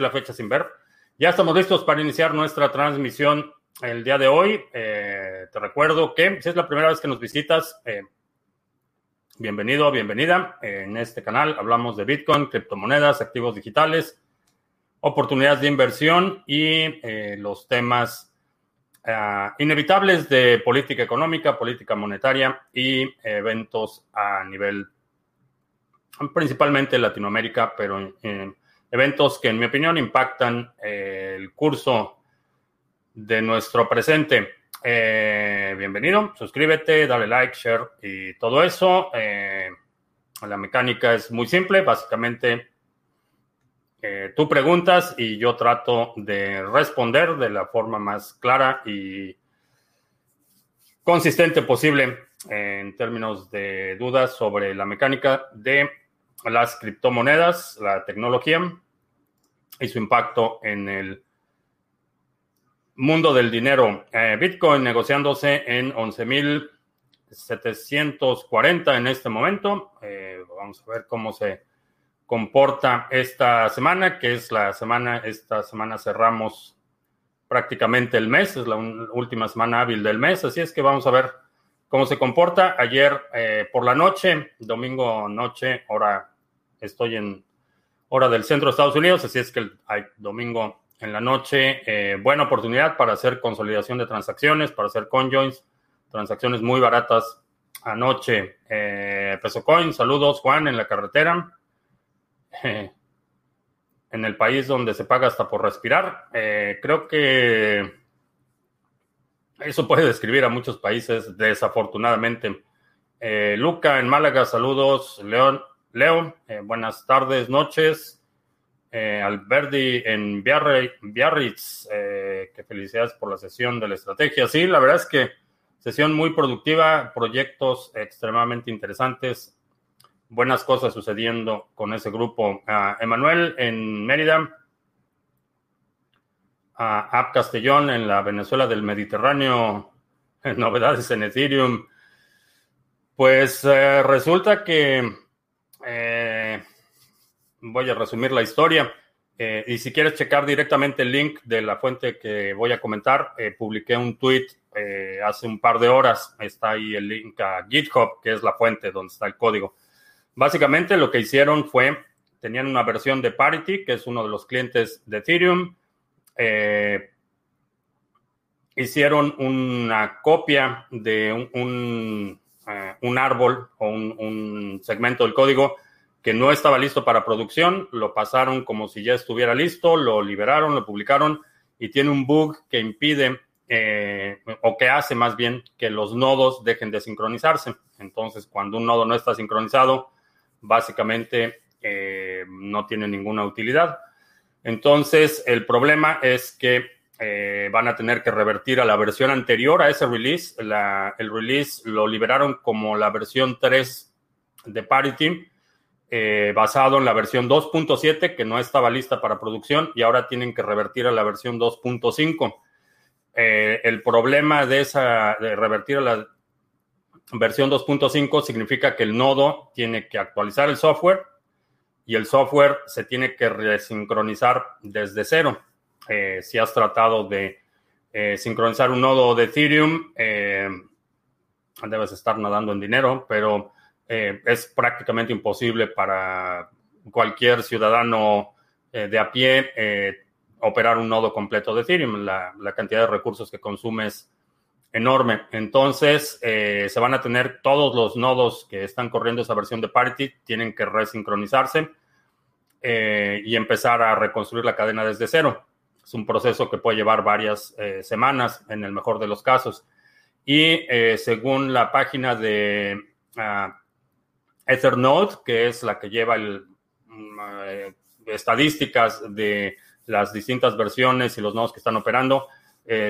la fecha sin ver. Ya estamos listos para iniciar nuestra transmisión el día de hoy. Eh, te recuerdo que si es la primera vez que nos visitas, eh, bienvenido, bienvenida. en este canal hablamos de Bitcoin, criptomonedas, activos digitales, oportunidades de inversión y eh, los temas ah, inevitables de política económica, política monetaria y eventos a nivel principalmente Latinoamérica, pero eventos que en mi opinión impactan eh, el curso de nuestro presente. Eh, bienvenido, suscríbete, dale like, share y todo eso. Eh, la mecánica es muy simple, básicamente tú preguntas y yo trato de responder de la forma más clara y consistente posible en términos de dudas sobre la mecánica de las criptomonedas, la tecnología y su impacto en el mundo del dinero. Eh, Bitcoin negociándose en 11.740 en este momento. Eh, vamos a ver cómo se comporta esta semana, que es la semana, esta semana cerramos prácticamente el mes, es la última semana hábil del mes, así es que vamos a ver cómo se comporta. Ayer eh, por la noche, domingo noche, hora, estoy en hora del centro de Estados Unidos, así es que hay domingo en la noche, eh, buena oportunidad para hacer consolidación de transacciones, para hacer conjoins, transacciones muy baratas anoche. Eh, Peso Coin, saludos Juan en la carretera. en el país donde se paga hasta por respirar. Eh, creo que eso puede describir a muchos países, desafortunadamente. Luca en Málaga, saludos. León, Leo, eh, buenas tardes, noches. Eh, Alberdi en Biarritz, eh, que felicidades por la sesión de la estrategia. Sí, la verdad es que sesión muy productiva, proyectos extremadamente interesantes, buenas cosas sucediendo con ese grupo. Emanuel en Mérida, a App Castellón en la Venezuela del Mediterráneo, novedades en Ethereum. Pues resulta que eh, voy a resumir la historia. Eh, y si quieres checar directamente el link de la fuente que voy a comentar, eh, publiqué un tweet hace un par de horas. Está ahí el link a GitHub, que es la fuente donde está el código. Básicamente lo que hicieron fue, tenían una versión de Parity, que es uno de los clientes de Ethereum. hicieron una copia de un eh, un árbol o un, segmento del código que no estaba listo para producción, lo pasaron como si ya estuviera listo, lo liberaron, lo publicaron y tiene un bug que impide eh, o que hace más bien que los nodos dejen de sincronizarse. Entonces, cuando un nodo no está sincronizado, básicamente eh, no tiene ninguna utilidad. Entonces, el problema es que eh, van a tener que revertir a la versión anterior a ese release. el release lo liberaron como la versión 3 de Parity, eh, basado en la versión 2.7 que no estaba lista para producción y ahora tienen que revertir a la versión 2.5. Eh, el problema de esa de revertir a la versión 2.5 significa que el nodo tiene que actualizar el software y el software se tiene que resincronizar desde cero. Eh, si has tratado de eh, sincronizar un nodo de Ethereum, eh, debes estar nadando en dinero, pero es prácticamente imposible para cualquier ciudadano de a pie operar un nodo completo de Ethereum. La, cantidad de recursos que consume es enorme. Entonces, se van a tener todos los nodos que están corriendo esa versión de Parity, tienen que resincronizarse y empezar a reconstruir la cadena desde cero. Es un proceso que puede llevar varias eh, semanas en el mejor de los casos. Y eh, según la página de uh, que es la que lleva el, mm, eh, estadísticas de las distintas versiones y los nodos que están operando,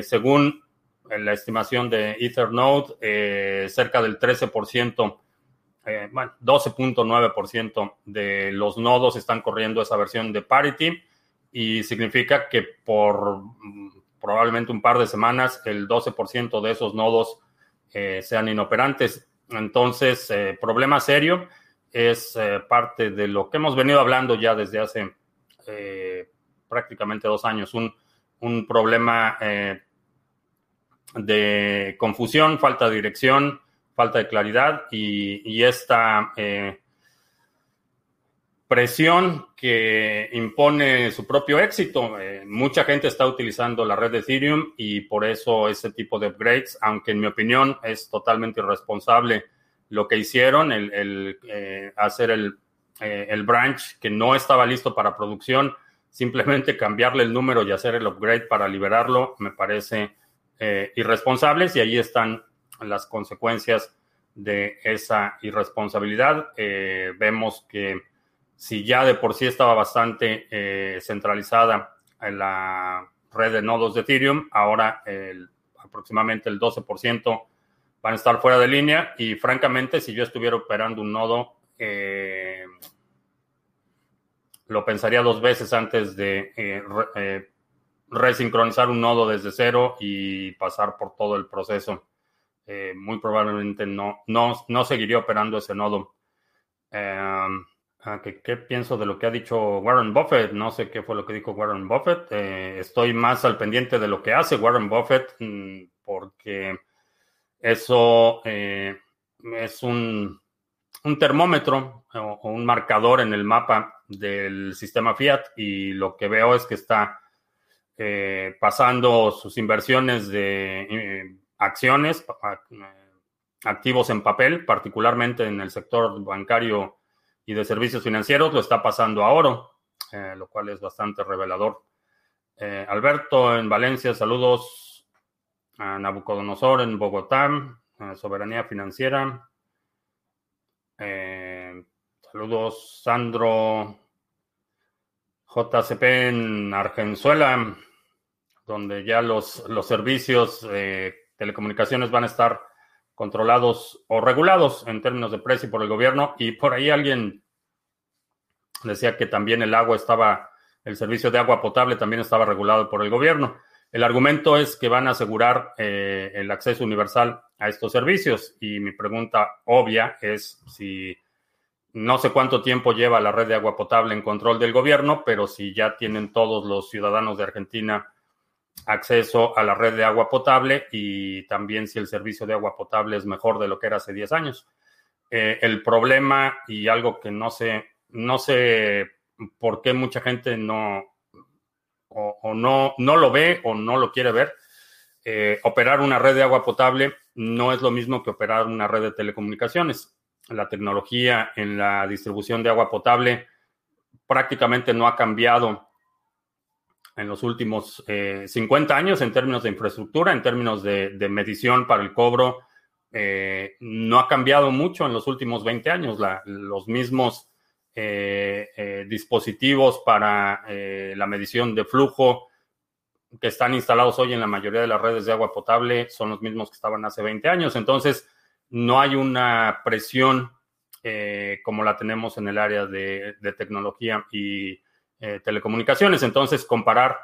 según la estimación de Ethernode, cerca del 13%, bueno, 12.9% de los nodos están corriendo esa versión de Parity y significa que por mm, probablemente un par de semanas el 12% de esos nodos eh, sean inoperantes. Entonces, eh, problema serio es eh, parte de lo que hemos venido hablando ya desde hace prácticamente dos años. Un, un problema de confusión, falta de dirección, falta de claridad y, esta eh, presión que impone su propio éxito. Eh, mucha gente está utilizando la red de Ethereum y por eso ese tipo de upgrades, aunque en mi opinión es totalmente irresponsable lo que hicieron, el, eh, hacer el, el branch que no estaba listo para producción, simplemente cambiarle el número y hacer el upgrade para liberarlo, me parece irresponsables y ahí están las consecuencias de esa irresponsabilidad. Eh, vemos que si ya de por sí estaba bastante eh, centralizada en la red de nodos de Ethereum, ahora aproximadamente el 12% van a estar fuera de línea y francamente si yo estuviera operando un nodo, eh, lo pensaría dos veces antes de resincronizar un nodo desde cero y pasar por todo el proceso. Eh, muy probablemente no, no, no seguiría operando ese nodo. Ah, ¿qué, pienso de lo que ha dicho Warren Buffett? No sé qué fue lo que dijo Warren Buffett. Eh, estoy más al pendiente de lo que hace Warren Buffett mm, porque eso eh, es un, un termómetro o, un marcador en el mapa del sistema Fiat y lo que veo es que está pasando sus inversiones de acciones, activos en papel, particularmente en el sector bancario y de servicios financieros, lo está pasando a oro, eh, lo cual es bastante revelador. Eh, Alberto en Valencia, saludos a Nabucodonosor en Bogotá, Soberanía Financiera. Eh, saludos Sandro JCP en Argenzuela, donde ya los, los servicios telecomunicaciones van a estar controlados o regulados en términos de precio por el gobierno. Y por ahí alguien decía que también el agua estaba, el servicio de agua potable también estaba regulado por el gobierno. El argumento es que van a asegurar eh, el acceso universal a estos servicios. Y mi pregunta obvia es si no sé cuánto tiempo lleva la red de agua potable en control del gobierno, pero si ya tienen todos los ciudadanos de Argentina acceso a la red de agua potable y también si el servicio de agua potable es mejor de lo que era hace 10 años. Eh, el problema y algo que no sé, no sé por qué mucha gente no o, no, no lo ve o no lo quiere ver. Eh, operar una red de agua potable no es lo mismo que operar una red de telecomunicaciones. La tecnología en la distribución de agua potable prácticamente no ha cambiado en los últimos 50 eh, años en términos de infraestructura, en términos de, medición para el cobro. Eh, no ha cambiado mucho en los últimos 20 años. los mismos eh, dispositivos para la medición de flujo que están instalados hoy en la mayoría de las redes de agua potable son los mismos que estaban hace 20 años. Entonces, no hay una presión como la tenemos en el área de tecnología y eh, telecomunicaciones. Entonces, comparar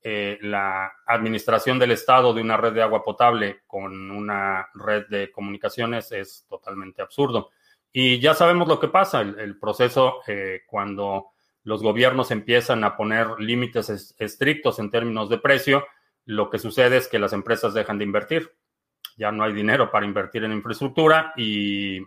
eh, la administración del Estado de una red de agua potable con una red de comunicaciones es totalmente absurdo. Y ya sabemos lo que pasa, el, proceso eh, cuando los gobiernos empiezan a poner límites estrictos en términos de precio, lo que sucede es que las empresas dejan de invertir. Ya no hay dinero para invertir en infraestructura y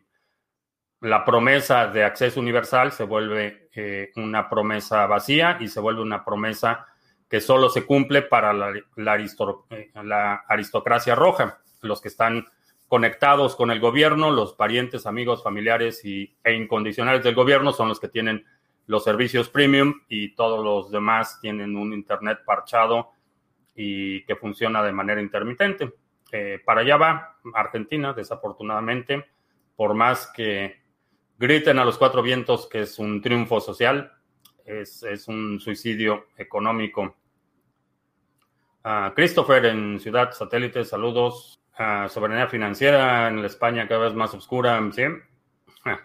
la promesa de acceso universal se vuelve eh, una promesa vacía y se vuelve una promesa que solo se cumple para la, eh, aristocracia roja, los que están conectados con el gobierno, los parientes, amigos, familiares y, e incondicionales del gobierno son los que tienen los servicios premium y todos los demás tienen un Internet parchado y que funciona de manera intermitente. Eh, para allá va Argentina, desafortunadamente, por más que griten a los cuatro vientos que es un triunfo social, es, un suicidio económico. Christopher en Ciudad Satélite, saludos. soberanía financiera en la España cada vez más oscura, ¿sí? Ah,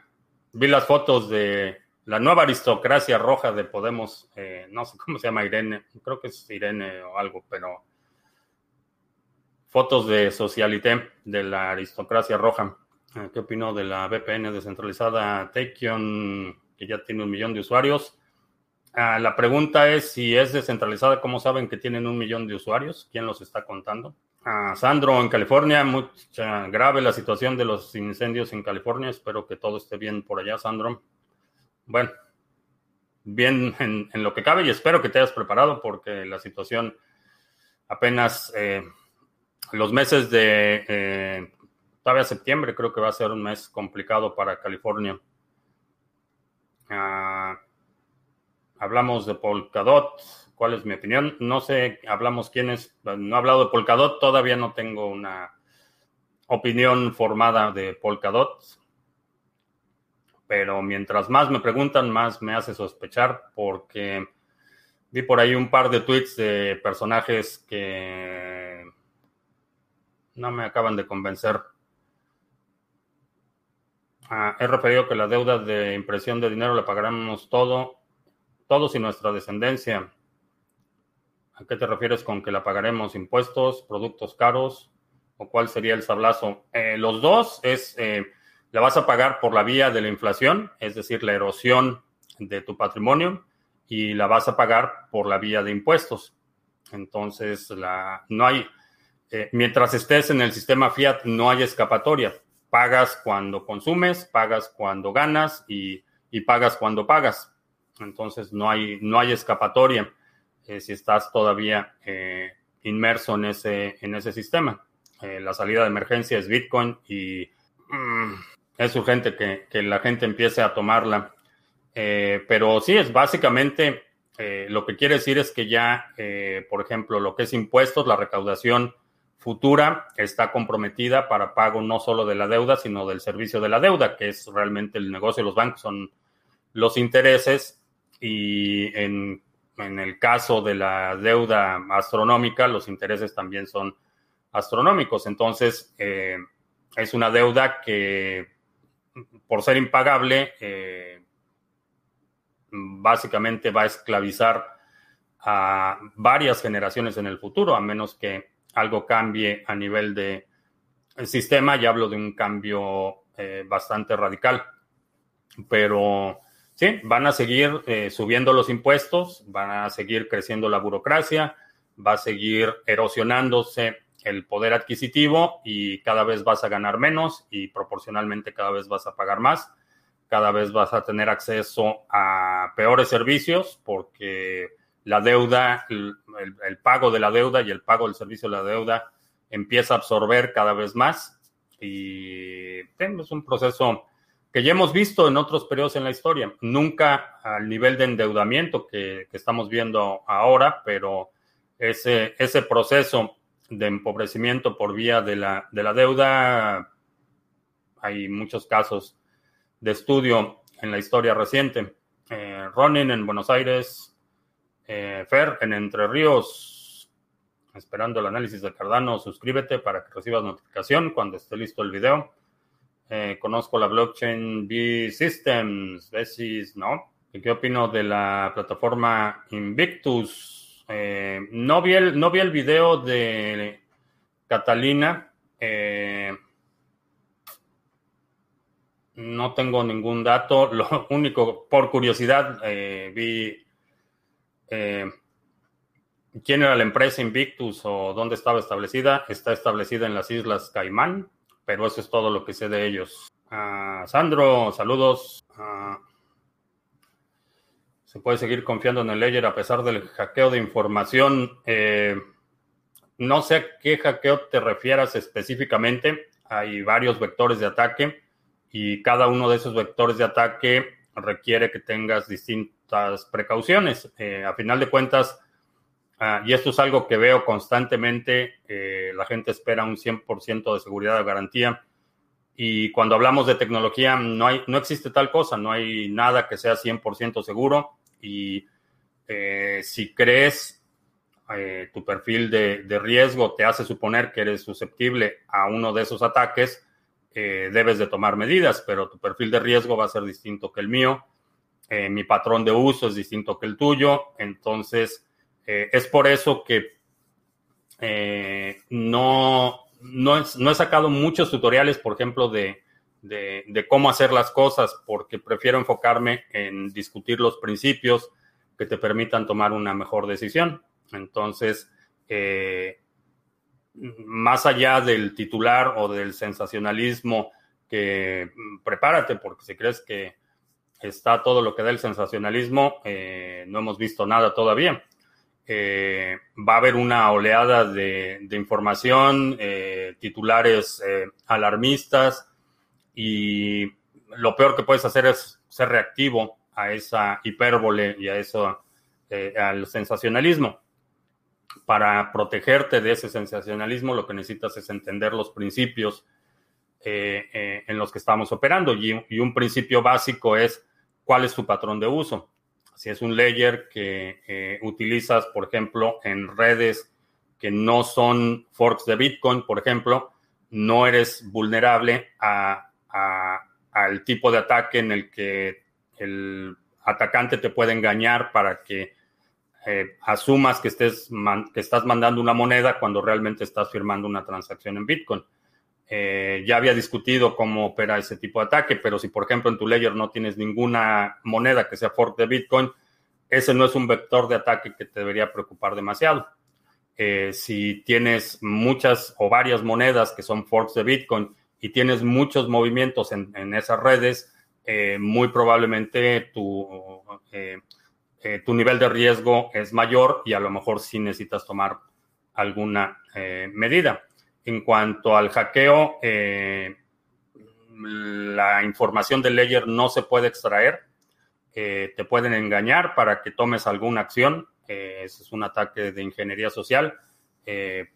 vi las fotos de la nueva aristocracia roja de Podemos, eh, no sé cómo se llama Irene, creo que es Irene o algo, pero fotos de Socialité de la aristocracia roja. Ah, ¿Qué opino de la VPN descentralizada Takeon, que ya tiene un millón de usuarios? Ah, la pregunta es si es descentralizada, ¿cómo saben que tienen un millón de usuarios? ¿Quién los está contando? Ah, Sandro, en California, mucha grave la situación de los incendios en California. Espero que todo esté bien por allá, Sandro. Bueno, bien en, lo que cabe y espero que te hayas preparado porque la situación apenas eh, los meses de eh, todavía septiembre creo que va a ser un mes complicado para California. Ah, hablamos de Polkadot. ¿Cuál es mi opinión? No sé, hablamos quién es. No he hablado de Polkadot, todavía no tengo una opinión formada de Polkadot. Pero mientras más me preguntan, más me hace sospechar porque vi por ahí un par de tweets de personajes que no me acaban de convencer. Ah, he referido que la deuda de impresión de dinero la pagaremos todo, todos y nuestra descendencia. ¿A qué te refieres con que la pagaremos? ¿Impuestos, productos caros? ¿O cuál sería el sablazo? Eh, los dos es, eh, la vas a pagar por la vía de la inflación, es decir, la erosión de tu patrimonio, y la vas a pagar por la vía de impuestos. Entonces, la, no hay, eh, mientras estés en el sistema fiat, no hay escapatoria pagas cuando consumes, pagas cuando ganas y, pagas cuando pagas. Entonces no hay, no hay escapatoria eh, si estás todavía eh, inmerso en ese, en ese sistema. Eh, la salida de emergencia es Bitcoin y mm, es urgente que, que, la gente empiece a tomarla. pero sí, es básicamente lo que quiere decir es que ya, por ejemplo, lo que es impuestos, la recaudación futura está comprometida para pago no solo de la deuda, sino del servicio de la deuda, que es realmente el negocio de los bancos, son los intereses y en, el caso de la deuda astronómica, los intereses también son astronómicos. Entonces, eh, es una deuda que, por ser impagable, eh, básicamente va a esclavizar a varias generaciones en el futuro, a menos que algo cambie a nivel de sistema, ya hablo de un cambio eh, bastante radical. Pero sí, van a seguir eh, subiendo los impuestos, van a seguir creciendo la burocracia, va a seguir erosionándose el poder adquisitivo y cada vez vas a ganar menos y proporcionalmente cada vez vas a pagar más, cada vez vas a tener acceso a peores servicios porque la deuda, el, pago de la deuda y el pago del servicio de la deuda empieza a absorber cada vez más y tenemos un proceso que ya hemos visto en otros periodos en la historia, nunca al nivel de endeudamiento que, estamos viendo ahora, pero ese, ese proceso de empobrecimiento por vía de la, de la deuda, hay muchos casos de estudio en la historia reciente. Eh, Ronin en Buenos Aires, eh, Fer, en Entre Ríos, esperando el análisis de Cardano, suscríbete para que recibas notificación cuando esté listo el video. Eh, conozco la blockchain B Systems, Besis, ¿no? ¿Qué opino de la plataforma Invictus? Eh, no, vi el, no vi el video de Catalina. no tengo ningún dato. Lo único, por curiosidad, vi eh, quién era la empresa Invictus o dónde estaba establecida. Está establecida en las Islas Caimán, pero eso es todo lo que sé de ellos. Ah, Sandro, saludos. Ah, se puede seguir confiando en el Ledger a pesar del hackeo de información. Eh, no sé a qué hackeo te refieras específicamente. Hay varios vectores de ataque y cada uno de esos vectores de ataque requiere que tengas distintos precauciones. Eh, a final de cuentas, ah, y esto es algo que veo constantemente, eh, la gente espera un 100% de seguridad de garantía. Y cuando hablamos de tecnología, no, hay, no existe tal cosa, no hay nada que sea 100% seguro. Y eh, si crees tu perfil de, de, riesgo te hace suponer que eres susceptible a uno de esos ataques, debes de tomar medidas, pero tu perfil de riesgo va a ser distinto que el mío. Eh, mi patrón de uso es distinto que el tuyo, entonces eh, es por eso que eh, no, no, he sacado muchos tutoriales, por ejemplo, de, cómo hacer las cosas, porque prefiero enfocarme en discutir los principios, que te permitan tomar una mejor decisión. Entonces, más allá del titular o del sensacionalismo, que mm, prepárate, porque si crees que está todo lo que da el sensacionalismo, eh, no hemos visto nada todavía. Eh, va a haber una oleada de, información, eh, titulares alarmistas y lo peor que puedes hacer es ser reactivo a esa hipérbole y a eso, al sensacionalismo. Para protegerte de ese sensacionalismo, lo que necesitas es entender los principios en los que estamos operando. y, un principio básico es cuál es su patrón de uso. Si es un layer que eh, utilizas, por ejemplo, en redes que no son forks de Bitcoin, por ejemplo, no eres vulnerable al tipo de ataque en el que el atacante te puede engañar para que eh, asumas que, estés que estás mandando una moneda cuando realmente estás firmando una transacción en Bitcoin. Eh, ya había discutido cómo opera ese tipo de ataque, pero si por ejemplo en tu ledger no tienes ninguna moneda que sea fork de Bitcoin, ese no es un vector de ataque que te debería preocupar demasiado. Eh, si tienes muchas o varias monedas que son forks de Bitcoin y tienes muchos movimientos en, esas redes, eh, muy probablemente tu, tu nivel de riesgo es mayor y a lo mejor sí necesitas tomar alguna medida. En cuanto al hackeo, eh, la información del layer no se puede extraer. Eh, te pueden engañar para que tomes alguna acción. Eh, ese es un ataque de ingeniería social.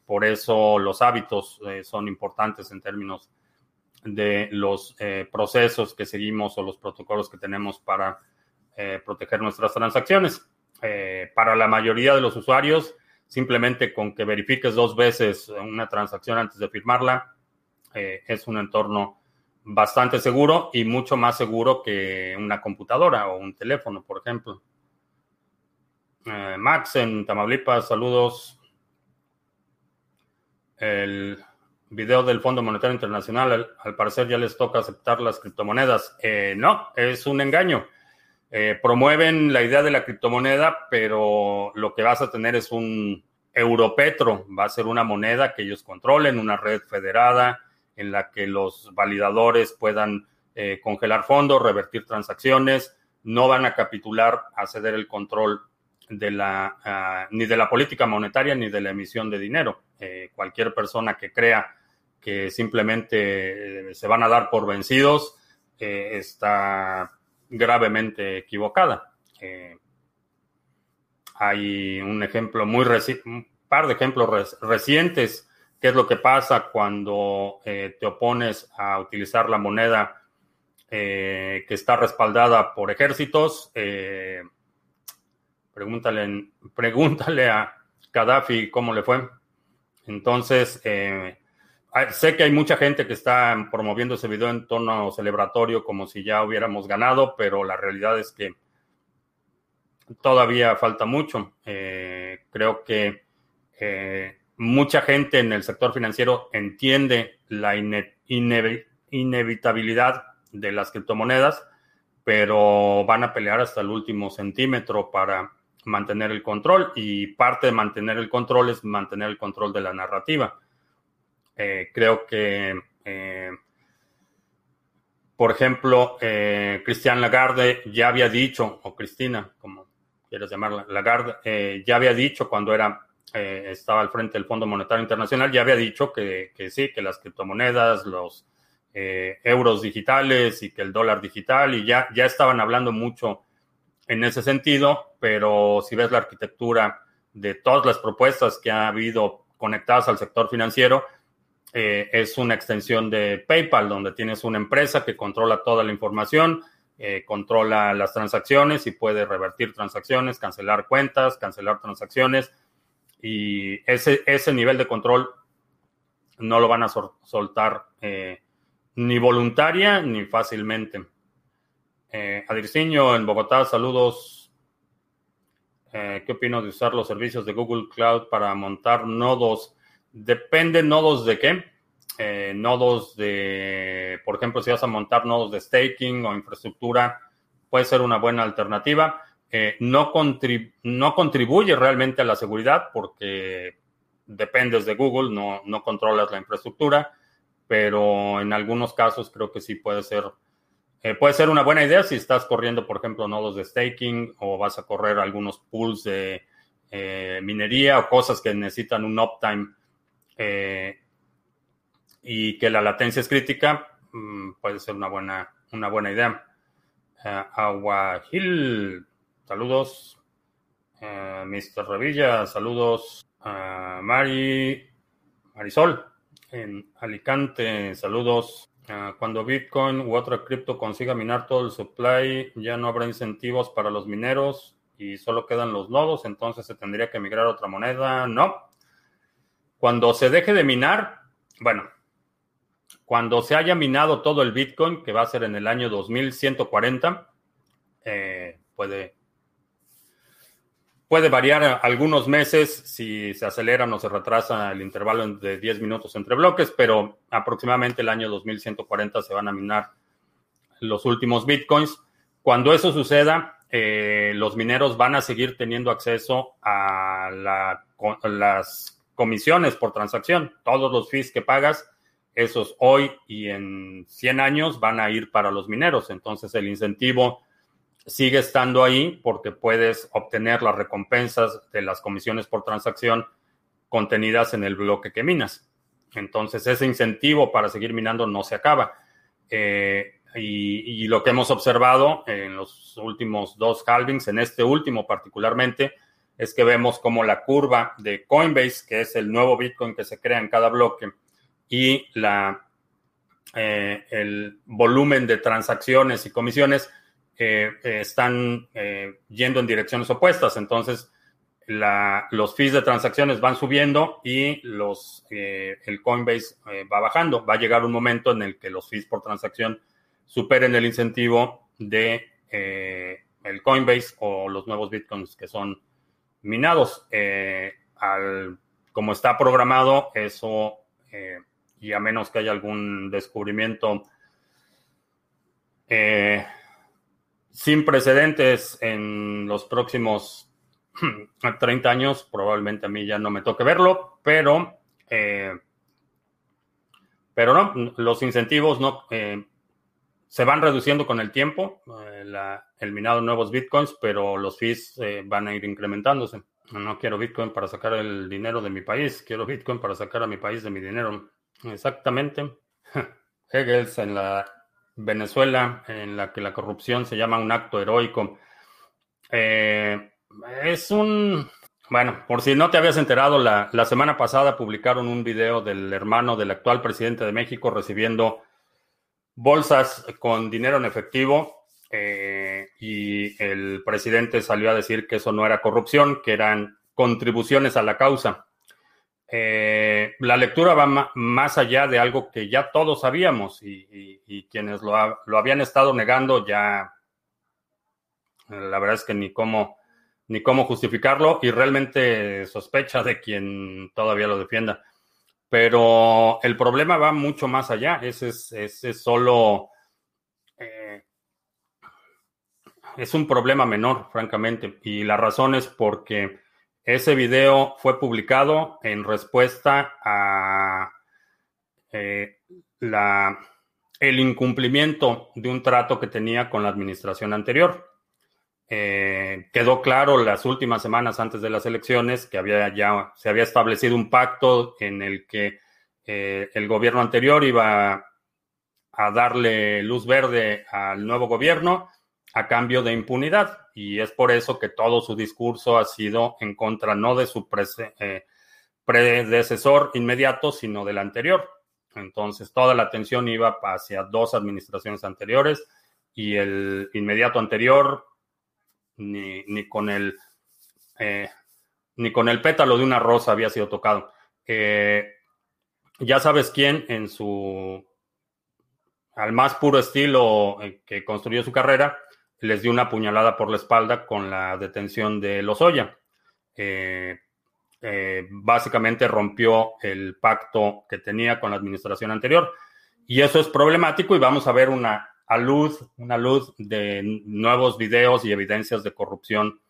por eso los hábitos son importantes en términos de los procesos que seguimos o los protocolos que tenemos para proteger nuestras transacciones. para la mayoría de los usuarios, Simplemente con que verifiques dos veces una transacción antes de firmarla, eh, es un entorno bastante seguro y mucho más seguro que una computadora o un teléfono, por ejemplo. Eh, Max en Tamaulipas, saludos. El video del Fondo Monetario Internacional, al, parecer ya les toca aceptar las criptomonedas. Eh, no, es un engaño. Eh, promueven la idea de la criptomoneda, pero lo que vas a tener es un Europetro, va a ser una moneda que ellos controlen, una red federada en la que los validadores puedan eh, congelar fondos, revertir transacciones, no van a capitular a ceder el control de la, ah, ni de la política monetaria ni de la emisión de dinero. Eh, cualquier persona que crea que simplemente se van a dar por vencidos está gravemente equivocada. Eh, hay un ejemplo muy un par de ejemplos recientes. ¿Qué es lo que pasa cuando eh, te opones a utilizar la moneda eh, que está respaldada por ejércitos? pregúntale, pregúntale a Gaddafi cómo le fue. Entonces, sé que hay mucha gente que está promoviendo ese video en tono celebratorio como si ya hubiéramos ganado, pero la realidad es que todavía falta mucho. Eh, creo que eh, mucha gente en el sector financiero entiende la inevitabilidad de las criptomonedas, pero van a pelear hasta el último centímetro para mantener el control y parte de mantener el control es mantener el control de la narrativa. Eh, creo que, eh, por ejemplo, eh, Cristian Lagarde ya había dicho, o Cristina, como quieras llamarla, Lagarde, ya había dicho cuando era, estaba al frente del Fondo Monetario Internacional, ya había dicho que, que sí, que las criptomonedas, los euros digitales y que el dólar digital, y ya, ya estaban hablando mucho en ese sentido, pero si ves la arquitectura de todas las propuestas que ha habido conectadas al sector financiero, eh, es una extensión de PayPal, donde tienes una empresa que controla toda la información, eh, controla las transacciones y puede revertir transacciones, cancelar cuentas, cancelar transacciones. Y ese, ese nivel de control no lo van a soltar eh, ni voluntaria ni fácilmente. Adirciño en Bogotá, saludos. ¿Qué opino de usar los servicios de Google Cloud para montar nodos? Depende nodos de qué. Eh, nodos de, por ejemplo, si vas a montar nodos de staking o infraestructura, puede ser una buena alternativa. no, no contribuye realmente a la seguridad porque dependes de Google, no, no controlas la infraestructura, pero en algunos casos creo que sí puede ser, eh, puede ser una buena idea si estás corriendo, por ejemplo, nodos de staking o vas a correr algunos pools de eh, minería o cosas que necesitan un uptime eh, y que la latencia es crítica, mm, puede ser una buena, una buena idea. Aguajil, saludos. Mr. Revilla, saludos. Mari, Marisol, en Alicante, saludos. cuando Bitcoin u otra cripto consiga minar todo el supply, ya no habrá incentivos para los mineros y solo quedan los nodos, entonces se tendría que migrar a otra moneda. No. Cuando se deje de minar, bueno, cuando se haya minado todo el Bitcoin, que va a ser en el año 2140, eh, puede, Puede variar algunos meses si se acelera o se retrasa el intervalo de 10 minutos entre bloques, pero aproximadamente el año 2140 se van a minar los últimos bitcoins. Cuando eso suceda, eh, los mineros van a seguir teniendo acceso a, las comisiones por transacción. Todos los fees que pagas, esos hoy y en 100 años van a ir para los mineros. Entonces el incentivo sigue estando ahí porque puedes obtener las recompensas de las comisiones por transacción contenidas en el bloque que minas. Entonces, ese incentivo para seguir minando no se acaba. Eh, y, lo que hemos observado en los últimos dos halvings, en este último particularmente, es que vemos como la curva de Coinbase, que es el nuevo Bitcoin que se crea en cada bloque, y la, eh, el volumen de transacciones y comisiones eh, están eh, yendo en direcciones opuestas. Entonces, los fees de transacciones van subiendo y los, el Coinbase va bajando. Va a llegar un momento en el que los fees por transacción superen el incentivo de el Coinbase o los nuevos bitcoins que son minados. al, como está programado, eso, y a menos que haya algún descubrimiento sin precedentes en los próximos 30 años. Probablemente a mí ya no me toque verlo, pero, eh, pero no, los incentivos no eh, se van reduciendo con el tiempo, eh, nuevos bitcoins, pero los fees van a ir incrementándose. No quiero bitcoin para sacar el dinero de mi país, quiero bitcoin para sacar a mi país de mi dinero. Exactamente. Hegels en la Venezuela, en la que la corrupción se llama un acto heroico. Eh, es un... Bueno, por si no te habías enterado, la, semana pasada publicaron un video del hermano del actual presidente de México recibiendo bolsas con dinero en efectivo eh, y el presidente salió a decir que eso no era corrupción, que eran contribuciones a la causa. Eh, la lectura va más allá de algo que ya todos sabíamos y, quienes lo, habían estado negando ya, la verdad es que ni cómo, ni cómo justificarlo y realmente sospecha de quien todavía lo defienda. Pero el problema va mucho más allá, ese es, solo... Eh, es un problema menor, francamente, y la razón es porque ese video fue publicado en respuesta a eh, la, el incumplimiento de un trato que tenía con la administración anterior. Eh, quedó claro las últimas semanas antes de las elecciones que había ya se había establecido un pacto en el que eh, el gobierno anterior iba a darle luz verde al nuevo gobierno a cambio de impunidad. Y es por eso que todo su discurso ha sido en contra no de su eh, predecesor inmediato, sino del anterior. Entonces, toda la atención iba hacia dos administraciones anteriores y el inmediato anterior, ni, con el eh, ni con el pétalo de una rosa había sido tocado. Eh, ya sabes quién en su al más puro estilo que construyó su carrera, les dio una puñalada por la espalda con la detención de Lozoya. Eh, eh, básicamente rompió el pacto que tenía con la administración anterior. Y eso es problemático y vamos a ver una a luz, una luz de nuevos videos y evidencias de corrupción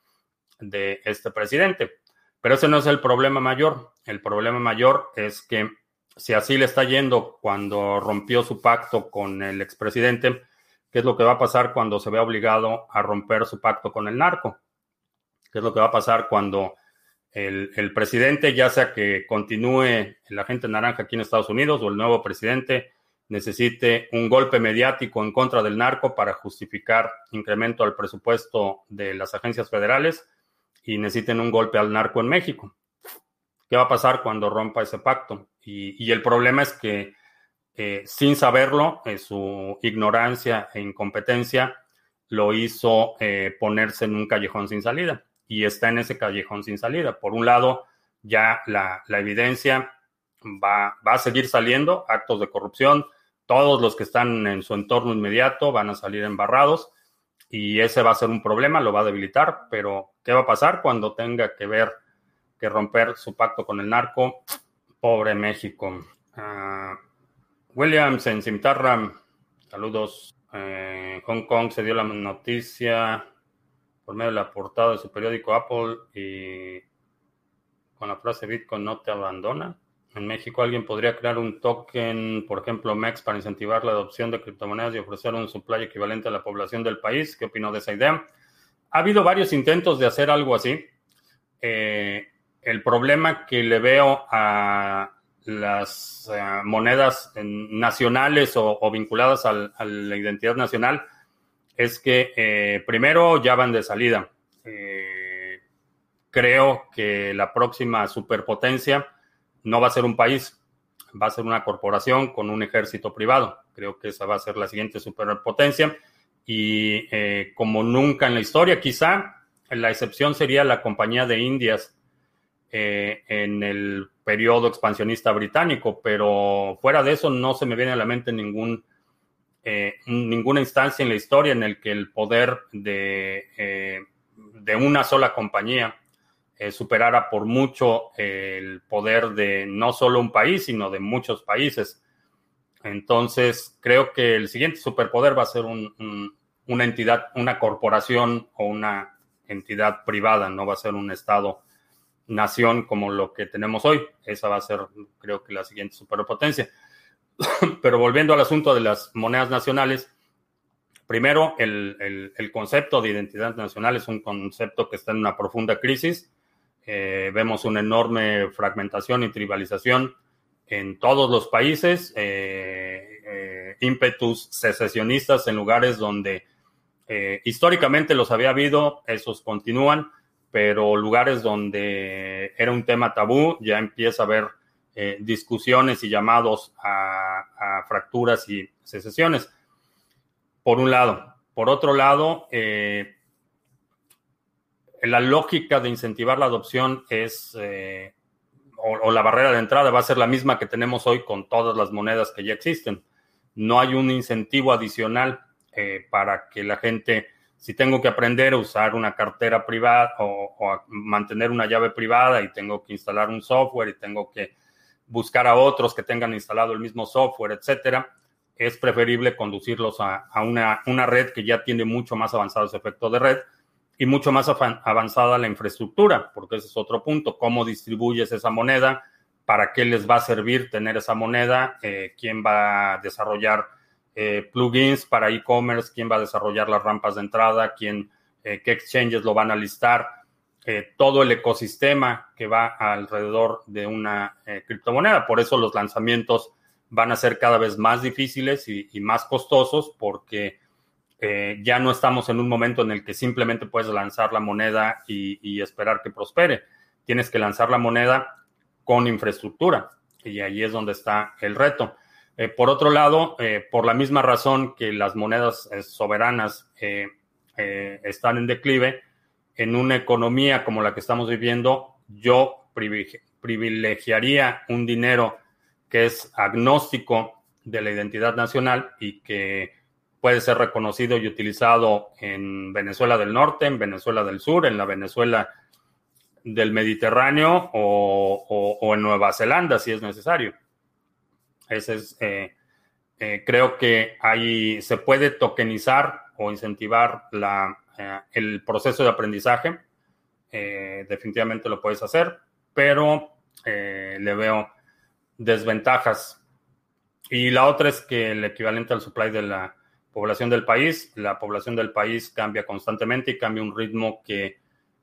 de este presidente. Pero ese no es el problema mayor. El problema mayor es que si así le está yendo cuando rompió su pacto con el expresidente, ¿qué es lo que va a pasar cuando se vea obligado a romper su pacto con el narco? ¿Qué es lo que va a pasar cuando el, el presidente, ya sea que continúe el agente naranja aquí en Estados Unidos o el nuevo presidente, necesite un golpe mediático en contra del narco para justificar incremento al presupuesto de las agencias federales y necesiten un golpe al narco en México. ¿Qué va a pasar cuando rompa ese pacto? Y, el problema es que eh, sin saberlo, eh, su ignorancia e incompetencia lo hizo eh, ponerse en un callejón sin salida. Y está en ese callejón sin salida. Por un lado, ya la evidencia va, va, a seguir saliendo, actos de corrupción, todos los que están en su entorno inmediato van a salir embarrados y ese va a ser un problema, lo va a debilitar, pero ¿qué va a pasar cuando tenga que ver que romper su pacto con el narco? Pobre México. Uh, Williams en Cimitarra, saludos. Eh, Hong Kong se dio la noticia por medio de la portada de su periódico Apple y con la frase Bitcoin no te abandona. En México alguien podría crear un token, por ejemplo, MEX, para incentivar la adopción de criptomonedas y ofrecer un supply equivalente a la población del país. ¿Qué opinó de esa idea? Ha habido varios intentos de hacer algo así. Eh, el problema que le veo a las eh, monedas nacionales o, vinculadas a la identidad nacional es que eh, primero ya van de salida. creo que la próxima superpotencia no va a ser un país, va a ser una corporación con un ejército privado. Creo que esa va a ser la siguiente superpotencia. Y eh, como nunca en la historia, quizá la excepción sería la Compañía de Indias eh, en el periodo expansionista británico, pero fuera de eso no se me viene a la mente ningún, eh, ninguna instancia en la historia en el que el poder de, de una sola compañía eh, superara por mucho el poder de no solo un país, sino de muchos países. Entonces, creo que el siguiente superpoder va a ser una entidad, una corporación o una entidad privada, no va a ser un Estado nación como lo que tenemos hoy. Esa va a ser, creo que, la siguiente superpotencia. Pero volviendo al asunto de las monedas nacionales, primero, el, el, concepto de identidad nacional es un concepto que está en una profunda crisis. Eh, vemos una enorme fragmentación y tribalización en todos los países, eh, eh, ímpetus secesionistas en lugares donde históricamente los había habido, esos continúan, pero lugares donde era un tema tabú, ya empieza a haber discusiones y llamados a, fracturas y secesiones, por un lado. Por otro lado, la lógica de incentivar la adopción es, eh, o, la barrera de entrada va a ser la misma que tenemos hoy con todas las monedas que ya existen. No hay un incentivo adicional eh, para que la gente, si tengo que aprender a usar una cartera privada o, a mantener una llave privada y tengo que instalar un software y tengo que buscar a otros que tengan instalado el mismo software, etcétera, es preferible conducirlos a, una, una, red que ya tiene mucho más avanzado ese efecto de red y mucho más avanzada la infraestructura, porque ese es otro punto, cómo distribuyes esa moneda, para qué les va a servir tener esa moneda, eh, quién va a desarrollar eh, plugins para e-commerce, quién va a desarrollar las rampas de entrada, quién, eh, qué exchanges lo van a listar, todo el ecosistema que va alrededor de una criptomoneda. Por eso los lanzamientos van a ser cada vez más difíciles y, y más costosos, porque eh, ya no estamos en un momento en el que simplemente puedes lanzar la moneda y, esperar que prospere. Tienes que lanzar la moneda con infraestructura y ahí es donde está el reto. Eh, por otro lado, eh, por la misma razón que las monedas soberanas están en declive, en una economía como la que estamos viviendo, yo privilegiaría un dinero que es agnóstico de la identidad nacional y que puede ser reconocido y utilizado en Venezuela del Norte, en Venezuela del Sur, en la Venezuela del Mediterráneo o, en Nueva Zelanda, si es necesario. Ese es, eh, creo que ahí se puede tokenizar o incentivar la, el proceso de aprendizaje. definitivamente lo puedes hacer, pero le veo desventajas. Y la otra es que el equivalente al supply de la población del país, la población del país cambia constantemente y cambia un ritmo que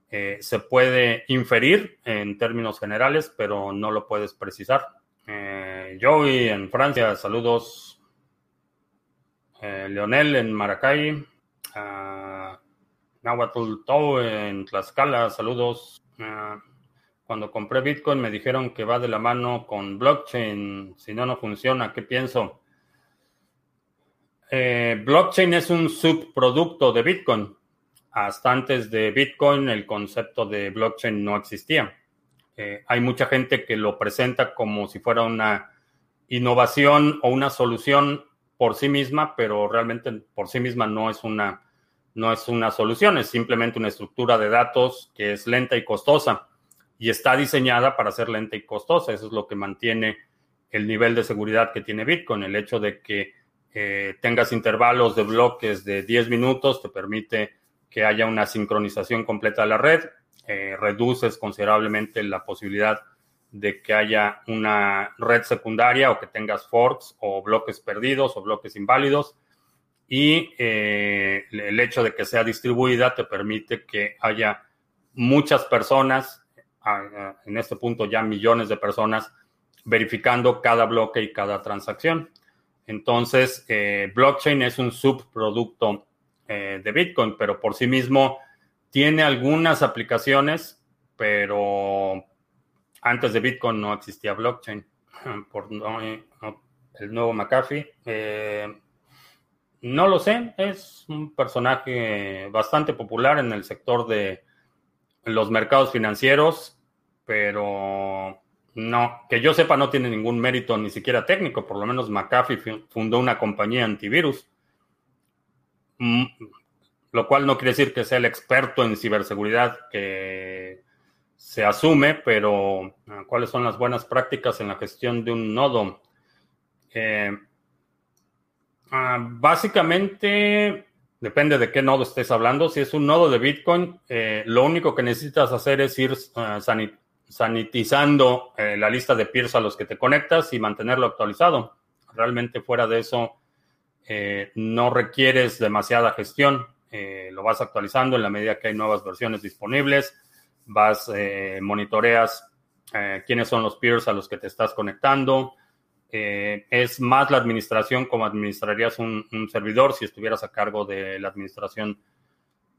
eh, se puede inferir en términos generales, pero no lo puedes precisar. Eh, Joey en Francia, saludos. Eh, Leonel en Maracay. Uh, Nahuatl en Tlaxcala, saludos. Ah, cuando compré Bitcoin me dijeron que va de la mano con blockchain. Si no, no funciona. ¿Qué pienso? Eh, blockchain es un subproducto de Bitcoin. Hasta antes de Bitcoin el concepto de blockchain no existía. Eh, hay mucha gente que lo presenta como si fuera una innovación o una solución por sí misma, pero realmente por sí misma no es una, no es una solución, es simplemente una estructura de datos que es lenta y costosa y está diseñada para ser lenta y costosa. Eso es lo que mantiene el nivel de seguridad que tiene Bitcoin. El hecho de que eh, tengas intervalos de bloques de 10 minutos te permite que haya una sincronización completa de la red. Eh, reduces considerablemente la posibilidad de que haya una red secundaria o que tengas forks o bloques perdidos o bloques inválidos. Y eh, el hecho de que sea distribuida te permite que haya muchas personas en este punto ya millones de personas verificando cada bloque y cada transacción. Entonces, eh, blockchain es un subproducto eh, de Bitcoin, pero por sí mismo tiene algunas aplicaciones, pero antes de Bitcoin no existía blockchain. Por el nuevo McAfee. Eh, no lo sé, es un personaje bastante popular en el sector de los mercados financieros, pero no, que yo sepa no tiene ningún mérito ni siquiera técnico, por lo menos McAfee fundó una compañía antivirus, mm, lo cual no quiere decir que sea el experto en ciberseguridad que se asume, pero ah, ¿cuáles son las buenas prácticas en la gestión de un nodo? Eh, ah, básicamente Depende de qué nodo estés hablando. Si es un nodo de Bitcoin, eh, lo único que necesitas hacer es ir uh, sanitizando eh, la lista de peers a los que te conectas y mantenerlo actualizado. Realmente fuera de eso, eh, no requieres demasiada gestión. lo vas actualizando en la medida que hay nuevas versiones disponibles. Vas, monitoreas quiénes son los peers a los que te estás conectando eh, es más la administración como administrarías un, servidor si estuvieras a cargo de la administración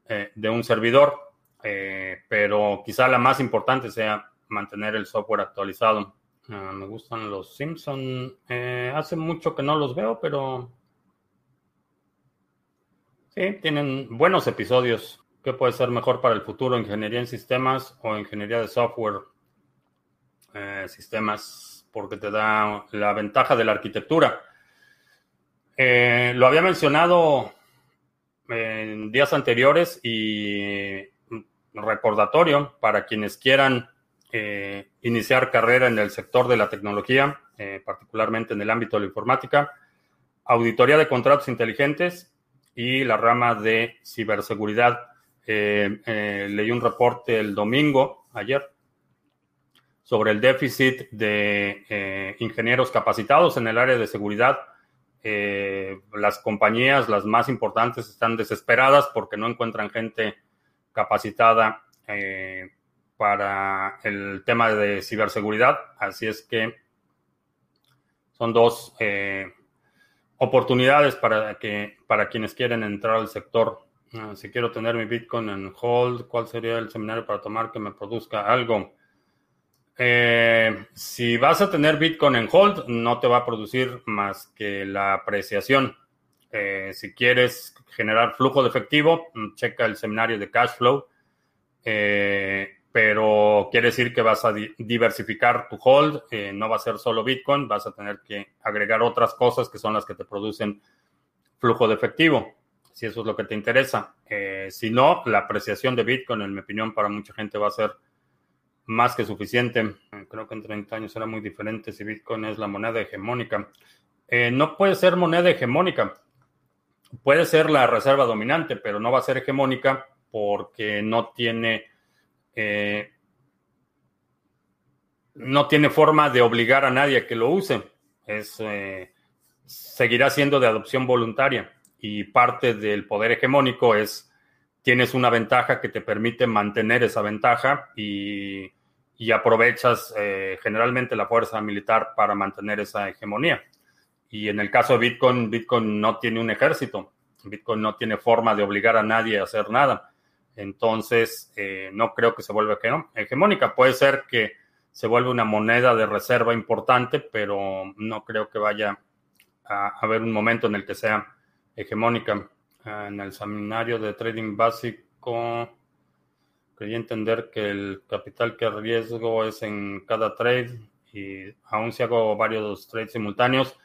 eh, de un servidor, eh, pero quizá la más importante sea mantener el software actualizado. Ah, me gustan los Simpson. hace mucho que no los veo, pero sí, tienen buenos episodios. ¿Qué puede ser mejor para el futuro? ¿Ingeniería en sistemas o ingeniería de software? sistemas porque te da la ventaja de la arquitectura. Eh, lo había mencionado en días anteriores y recordatorio para quienes quieran eh, iniciar carrera en el sector de la tecnología, eh, particularmente en el ámbito de la informática, auditoría de contratos inteligentes y la rama de ciberseguridad. leí un reporte el domingo, ayer, sobre el déficit de eh, ingenieros capacitados en el área de seguridad. Eh, las compañías, las más importantes, están desesperadas porque no encuentran gente capacitada eh, para el tema de ciberseguridad. Así es que son dos oportunidades para, que, para quienes quieren entrar al sector. Ah, si quiero tener mi Bitcoin en hold, ¿cuál sería el seminario para tomar que me produzca algo? Eh, si vas a tener Bitcoin en hold, no te va a producir más que la apreciación. Eh, si quieres generar flujo de efectivo, checa el seminario de cash flow. Eh, pero quiere decir que vas a diversificar tu hold. no va a ser solo Bitcoin, vas a tener que agregar otras cosas que son las que te producen flujo de efectivo, si eso es lo que te interesa. si no, la apreciación de Bitcoin, en mi opinión, para mucha gente va a ser más que suficiente. Creo que en 30 años será muy diferente si Bitcoin es la moneda hegemónica. Eh, no puede ser moneda hegemónica. Puede ser la reserva dominante, pero no va a ser hegemónica porque no tiene eh, no tiene forma de obligar a nadie a que lo use. Es, eh, seguirá siendo de adopción voluntaria y parte del poder hegemónico es tienes una ventaja que te permite mantener esa ventaja y, aprovechas eh, generalmente la fuerza militar para mantener esa hegemonía. Y en el caso de Bitcoin, Bitcoin no tiene un ejército, Bitcoin no tiene forma de obligar a nadie a hacer nada. Entonces, eh, no creo que se vuelva hegemónica. Puede ser que se vuelva una moneda de reserva importante, pero no creo que vaya a haber un momento en el que sea hegemónica. Ah, en el seminario de trading básico, quería entender que el capital que riesgo es en cada trade y aún si hago varios trades simultáneos,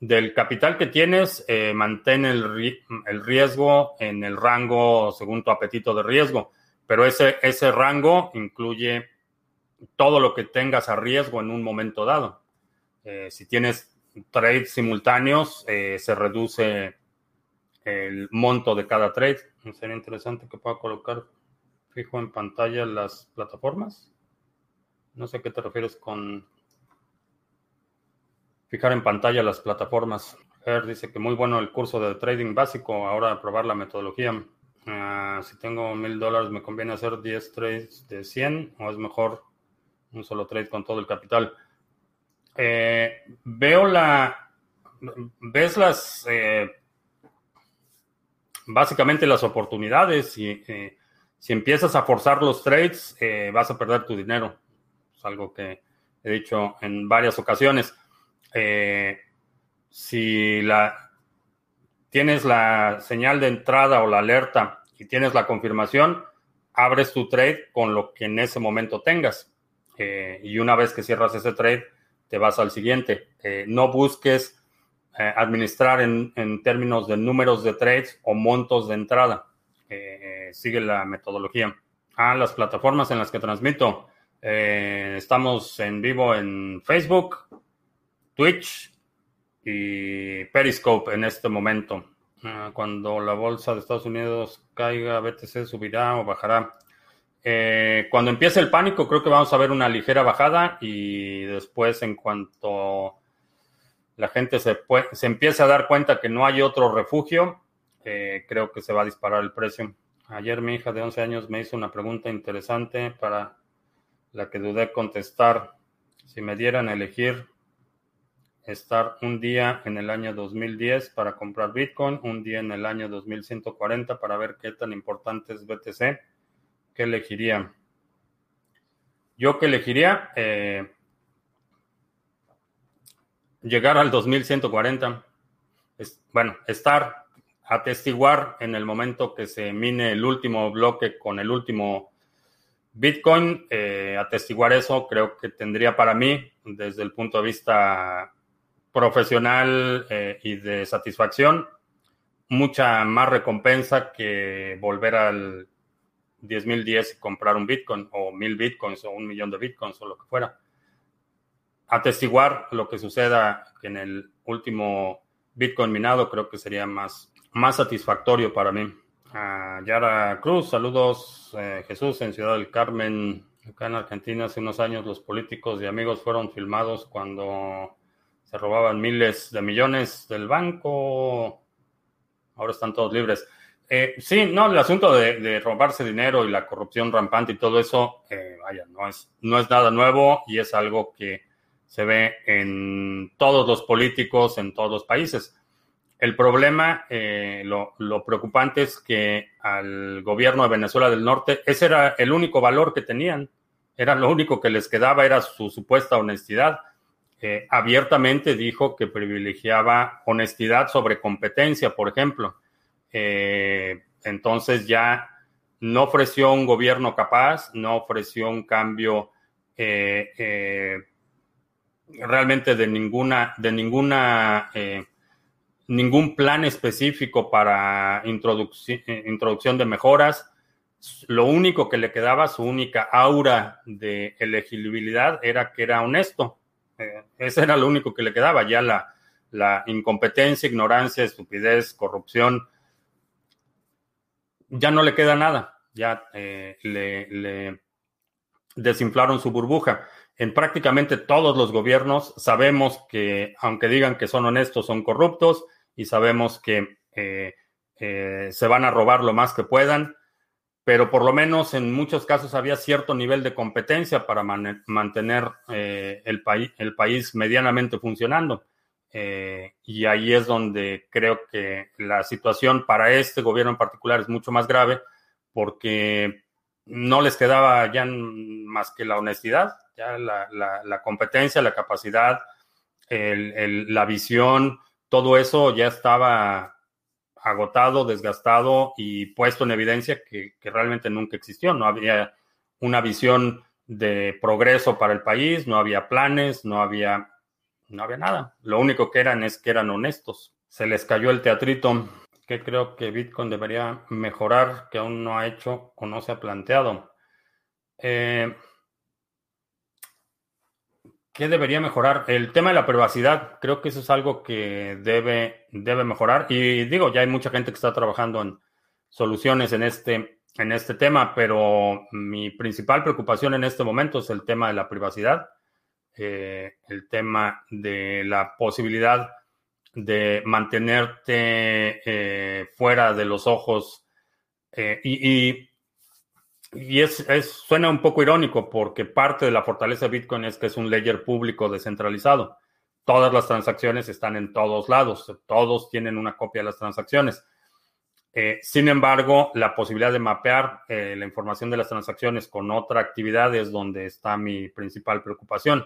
del capital que tienes, eh, mantén el, el, riesgo en el rango según tu apetito de riesgo, pero ese, ese rango incluye todo lo que tengas a riesgo en un momento dado. Eh, si tienes trades simultáneos, eh, se reduce el monto de cada trade. Sería interesante que pueda colocar fijo en pantalla las plataformas. No sé a qué te refieres con fijar en pantalla las plataformas. Er dice que muy bueno el curso de trading básico, ahora probar la metodología. Ah, si tengo mil dólares, ¿me conviene hacer 10 trades de 100 o es mejor un solo trade con todo el capital? Eh, veo la... ¿Ves las... Eh, básicamente las oportunidades y eh, si empiezas a forzar los trades, vas a perder tu dinero. Es algo que he dicho en varias ocasiones. Eh, si la, tienes la señal de entrada o la alerta y tienes la confirmación, abres tu trade con lo que en ese momento tengas. Eh, y una vez que cierras ese trade, te vas al siguiente. Eh, no busques administrar en, en, términos de números de trades o montos de entrada. sigue la metodología. Ah, las plataformas en las que transmito. estamos en vivo en Facebook, Twitch y Periscope en este momento. Ah, cuando la bolsa de Estados Unidos caiga, BTC subirá o bajará. Eh, cuando empiece el pánico, creo que vamos a ver una ligera bajada y después, en cuanto la gente se, se empiece a dar cuenta que no hay otro refugio, eh, creo que se va a disparar el precio. Ayer mi hija de 11 años me hizo una pregunta interesante para la que dudé contestar. Si me dieran a elegir estar un día en el año 2010 para comprar Bitcoin, un día en el año 2140 para ver qué tan importante es BTC. ¿Qué elegiría? Yo que elegiría eh, llegar al 2140. Es, bueno, estar, atestiguar en el momento que se mine el último bloque con el último Bitcoin, eh, atestiguar eso creo que tendría para mí, desde el punto de vista profesional eh, y de satisfacción, mucha más recompensa que volver al 10.010 y comprar un Bitcoin o mil Bitcoins o un millón de Bitcoins o lo que fuera. Atestiguar lo que suceda en el último Bitcoin minado creo que sería más, más satisfactorio para mí. Yara Cruz, saludos eh, Jesús en Ciudad del Carmen, acá en Argentina hace unos años los políticos y amigos fueron filmados cuando se robaban miles de millones del banco, ahora están todos libres. Eh, sí, no, el asunto de, robarse dinero y la corrupción rampante y todo eso, eh, vaya, no es, no es nada nuevo y es algo que se ve en todos los políticos, en todos los países. El problema, eh, lo, lo, preocupante es que al gobierno de Venezuela del Norte, ese era el único valor que tenían, era lo único que les quedaba, era su supuesta honestidad eh, abiertamente dijo que privilegiaba honestidad sobre competencia, por ejemplo. Eh, entonces ya no ofreció un gobierno capaz, no ofreció un cambio eh, realmente de ninguna, de ninguna, ningún plan específico para introducción de mejoras. Lo único que le quedaba, su única aura de elegibilidad era que era honesto. Eh, ese era lo único que le quedaba. Ya la, incompetencia, ignorancia, estupidez, corrupción, ya no le queda nada, ya eh, le, desinflaron su burbuja. En prácticamente todos los gobiernos sabemos que, aunque digan que son honestos, son corruptos y sabemos que eh, se van a robar lo más que puedan, pero por lo menos en muchos casos había cierto nivel de competencia para mantener el, el país medianamente funcionando. Eh, y ahí es donde creo que la situación para este gobierno en particular es mucho más grave porque no les quedaba ya más que la honestidad, ya la, competencia, la capacidad, la visión, todo eso ya estaba agotado, desgastado y puesto en evidencia que, realmente nunca existió. No había una visión de progreso para el país, no había planes, no había no había nada. Lo único que eran es que eran honestos. Se les cayó el teatrito. que creo que Bitcoin debería mejorar, que aún no ha hecho o no se ha planteado? Eh, ¿Qué debería mejorar? El tema de la privacidad, creo que eso es algo que debe, debe mejorar. Y digo, ya hay mucha gente que está trabajando en soluciones en este, en este tema, pero mi principal preocupación en este momento es el tema de la privacidad. Eh, el tema de la posibilidad de mantenerte eh, fuera de los ojos. Eh, y, y, es, suena un poco irónico porque parte de la fortaleza de Bitcoin es que es un ledger público descentralizado. Todas las transacciones están en todos lados, todos tienen una copia de las transacciones. sin embargo, la posibilidad de mapear la información de las transacciones con otra actividad es donde está mi principal preocupación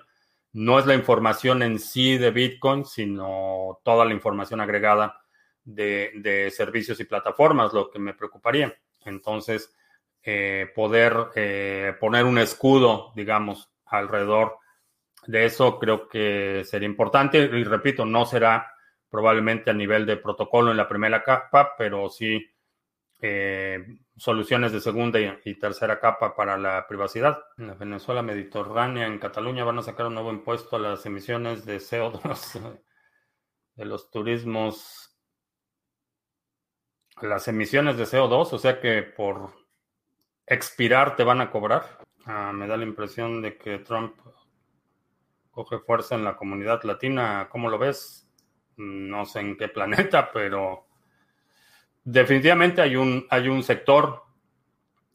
no es la información en sí de Bitcoin, sino toda la información agregada de, servicios y plataformas, lo que me preocuparía. Entonces, eh, poder eh, poner un escudo, digamos, alrededor de eso creo que sería importante. Y repito, no será probablemente a nivel de protocolo en la primera capa, pero sí eh, soluciones de segunda y, tercera capa para la privacidad. En la Venezuela mediterránea, en Cataluña, van a sacar un nuevo impuesto a las emisiones de CO2 de los turismos. Las emisiones de CO2, o sea que por expirar te van a cobrar. Ah, me da la impresión de que Trump coge fuerza en la comunidad latina. ¿Cómo lo ves? No sé en qué planeta, pero Definitivamente hay un, hay un sector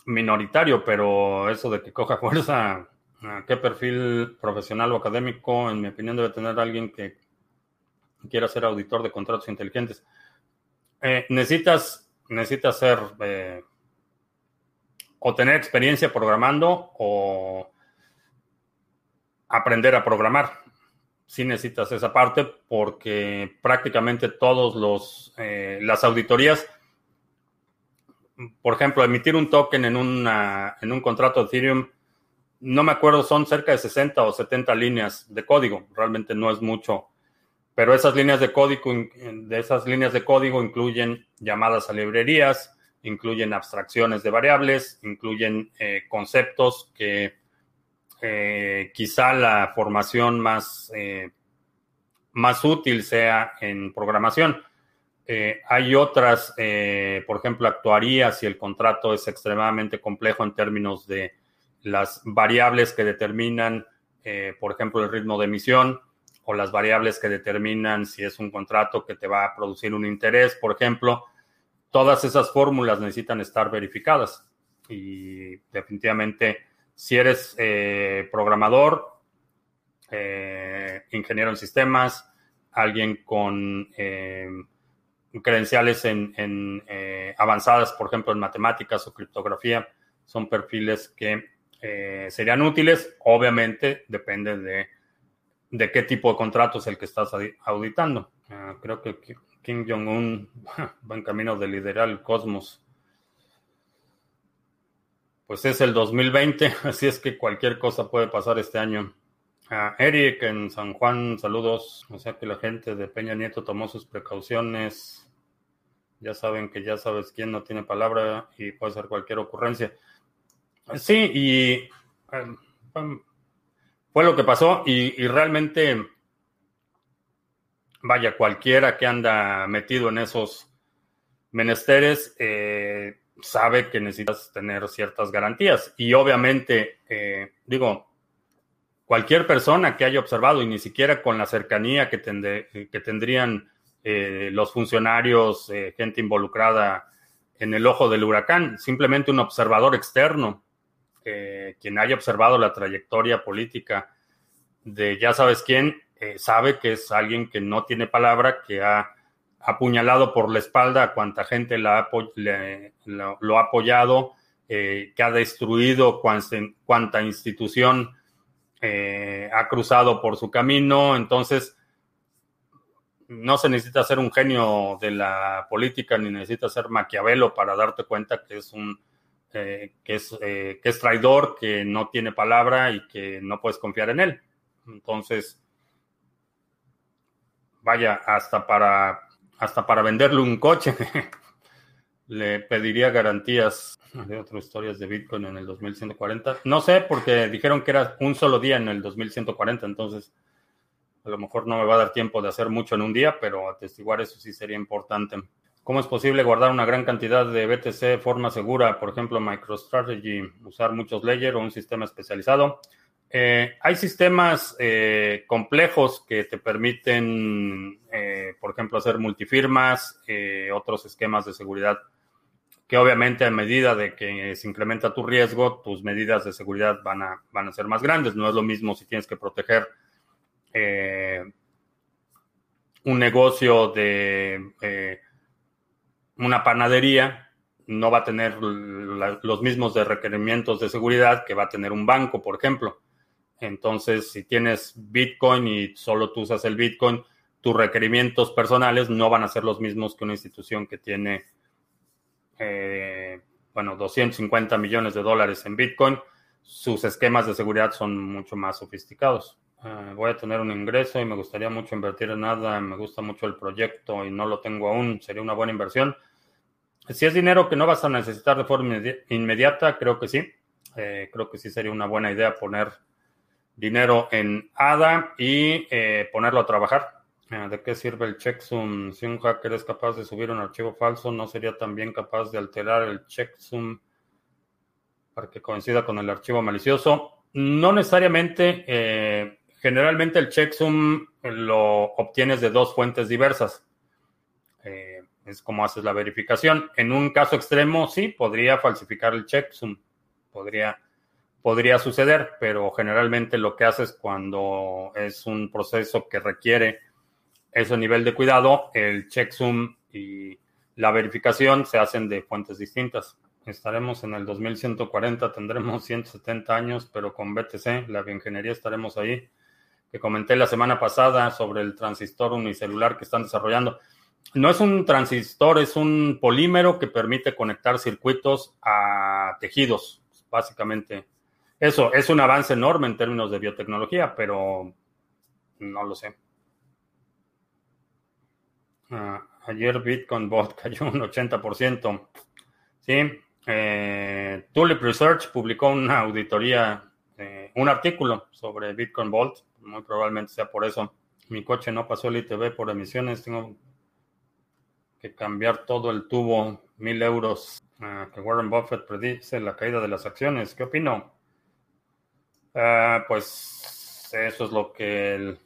minoritario, pero eso de que coja fuerza, ¿qué perfil profesional o académico, en mi opinión, debe tener alguien que quiera ser auditor de contratos inteligentes? Eh, necesitas, necesitas ser eh, o tener experiencia programando o aprender a programar. Si necesitas esa parte porque prácticamente todos los eh, las auditorías por ejemplo, emitir un token en, en un contrato de Ethereum, no me acuerdo, son cerca de 60 o 70 líneas de código, realmente no es mucho, pero esas líneas de código, de esas líneas de código incluyen llamadas a librerías, incluyen abstracciones de variables, incluyen eh, conceptos que eh, quizá la formación más, eh, más útil sea en programación. Hay otras, por ejemplo, actuaría si el contrato es extremadamente complejo en términos de las variables que determinan, por ejemplo, el ritmo de emisión o las variables que determinan si es un contrato que te va a producir un interés, por ejemplo. Todas esas fórmulas necesitan estar verificadas y definitivamente si eres programador, ingeniero en sistemas, alguien con credenciales en, eh, avanzadas, por ejemplo, en matemáticas o criptografía, son perfiles que eh, serían útiles. Obviamente, depende de, de, qué tipo de contrato es el que estás auditando. Ah, creo que Kim Jong-un va en camino de liderar el cosmos. Pues es el 2020, así es que cualquier cosa puede pasar este año. Ah, Eric en San Juan, saludos. O sea que la gente de Peña Nieto tomó sus precauciones. Ya saben que ya sabes quién no tiene palabra y puede ser cualquier ocurrencia. Sí, y em, fue lo que pasó y, realmente vaya, cualquiera que anda metido en esos menesteres eh, sabe que necesitas tener ciertas garantías. Y obviamente, eh, digo, cualquier persona que haya observado, y ni siquiera con la cercanía que, que tendrían eh, los funcionarios, gente involucrada en el ojo del huracán, simplemente un observador externo, quien haya observado la trayectoria política de ya sabes quién, sabe que es alguien que no tiene palabra, que ha apuñalado por la espalda a cuanta gente la lo, ha apoyado, eh, que ha destruido cuanta, institución eh, ha cruzado por su camino. Entonces, no se necesita ser un genio de la política ni necesita ser Maquiavelo para darte cuenta que es un eh, que, es, que es traidor, que no tiene palabra y que no puedes confiar en él. Entonces, vaya, hasta para hasta para venderle un coche le pediría garantías de otras historias de Bitcoin en el 2140. No sé, porque dijeron que era un solo día en el 2140, entonces a lo mejor no me va a dar tiempo de hacer mucho en un día, pero atestiguar eso sí sería importante. ¿Cómo es posible guardar una gran cantidad de BTC de forma segura? Por ejemplo, MicroStrategy, usar muchos layers o un sistema especializado. Eh, hay sistemas eh, complejos que te permiten, eh, por ejemplo, hacer multifirmas, otros esquemas de seguridad que obviamente a medida de que se incrementa tu riesgo, tus medidas de seguridad van a, van a ser más grandes. No es lo mismo si tienes que proteger un negocio de una panadería, no va a tener los mismos de requerimientos de seguridad que va a tener un banco, por ejemplo. Entonces, si tienes Bitcoin y solo tú usas el Bitcoin, tus requerimientos personales no van a ser los mismos que una institución que tiene, eh, bueno, 250 millones de dólares en Bitcoin. Sus esquemas de seguridad son mucho más sofisticados. Eh, voy a tener un ingreso y me gustaría mucho invertir en nada. Me gusta mucho el proyecto y no lo tengo aún. Sería una buena inversión. Si es dinero que no vas a necesitar de forma inmediata, creo que sí. Eh, creo que sí sería una buena idea poner dinero en ADA y eh, ponerlo a trabajar. Ah, ¿De qué sirve el checksum? Si un hacker es capaz de subir un archivo falso, ¿no sería también capaz de alterar el checksum para que coincida con el archivo malicioso? No necesariamente. Eh, generalmente el checksum lo obtienes de dos fuentes diversas. Eh, es como haces la verificación. En un caso extremo, sí, podría falsificar el checksum. Podría podría suceder, pero generalmente lo que haces cuando es un proceso que requiere ese nivel de cuidado, el checksum y la verificación se hacen de fuentes distintas. Estaremos en el 2140, tendremos 170 años, pero con BTC, la bioingeniería, estaremos ahí. Que comenté la semana pasada sobre el transistor unicelular que están desarrollando. No es un transistor, es un polímero que permite conectar circuitos a tejidos, básicamente eso es un avance enorme en términos de biotecnología, pero no lo sé. Ah, ayer Bitcoin Bot cayó un 80%. Sí, eh, Tulip Research publicó una auditoría, eh, un artículo sobre Bitcoin Vault. Muy probablemente sea por eso. Mi coche no pasó el ITV por emisiones. Tengo que cambiar todo el tubo, mil euros. Ah, que Warren Buffett predice la caída de las acciones. ¿Qué opino? Ah, pues eso es lo que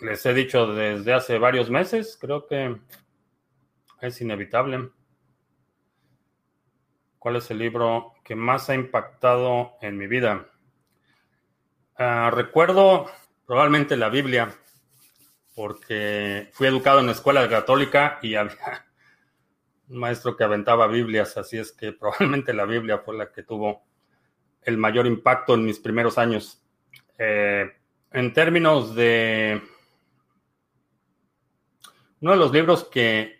les he dicho desde hace varios meses. Creo que es inevitable. ¿Cuál es el libro que más ha impactado en mi vida? Ah, recuerdo probablemente la Biblia, porque fui educado en la escuela católica y había un maestro que aventaba Biblias, así es que probablemente la Biblia fue la que tuvo el mayor impacto en mis primeros años. Eh, en términos de uno de los libros que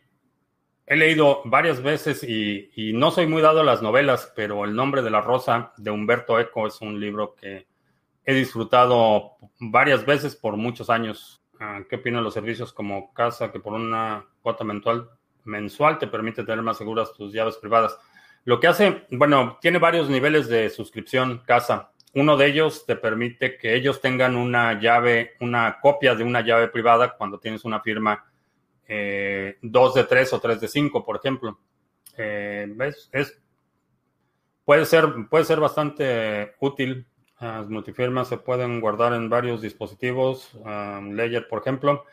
he leído varias veces y, no soy muy dado a las novelas, pero El nombre de la rosa de Humberto Eco es un libro que he disfrutado varias veces por muchos años. Ah, ¿Qué opinan los servicios como casa que por una cuota mensual, mensual te permite tener más seguras tus llaves privadas? Lo que hace, bueno, tiene varios niveles de suscripción casa. uno de ellos te permite que ellos tengan una llave, una copia de una llave privada cuando tienes una firma 2 eh, de 3 o 3 de 5, por ejemplo. Eh, es, puede, ser, puede ser bastante útil. Las multifirmas se pueden guardar en varios dispositivos. Um, Ledger, por ejemplo.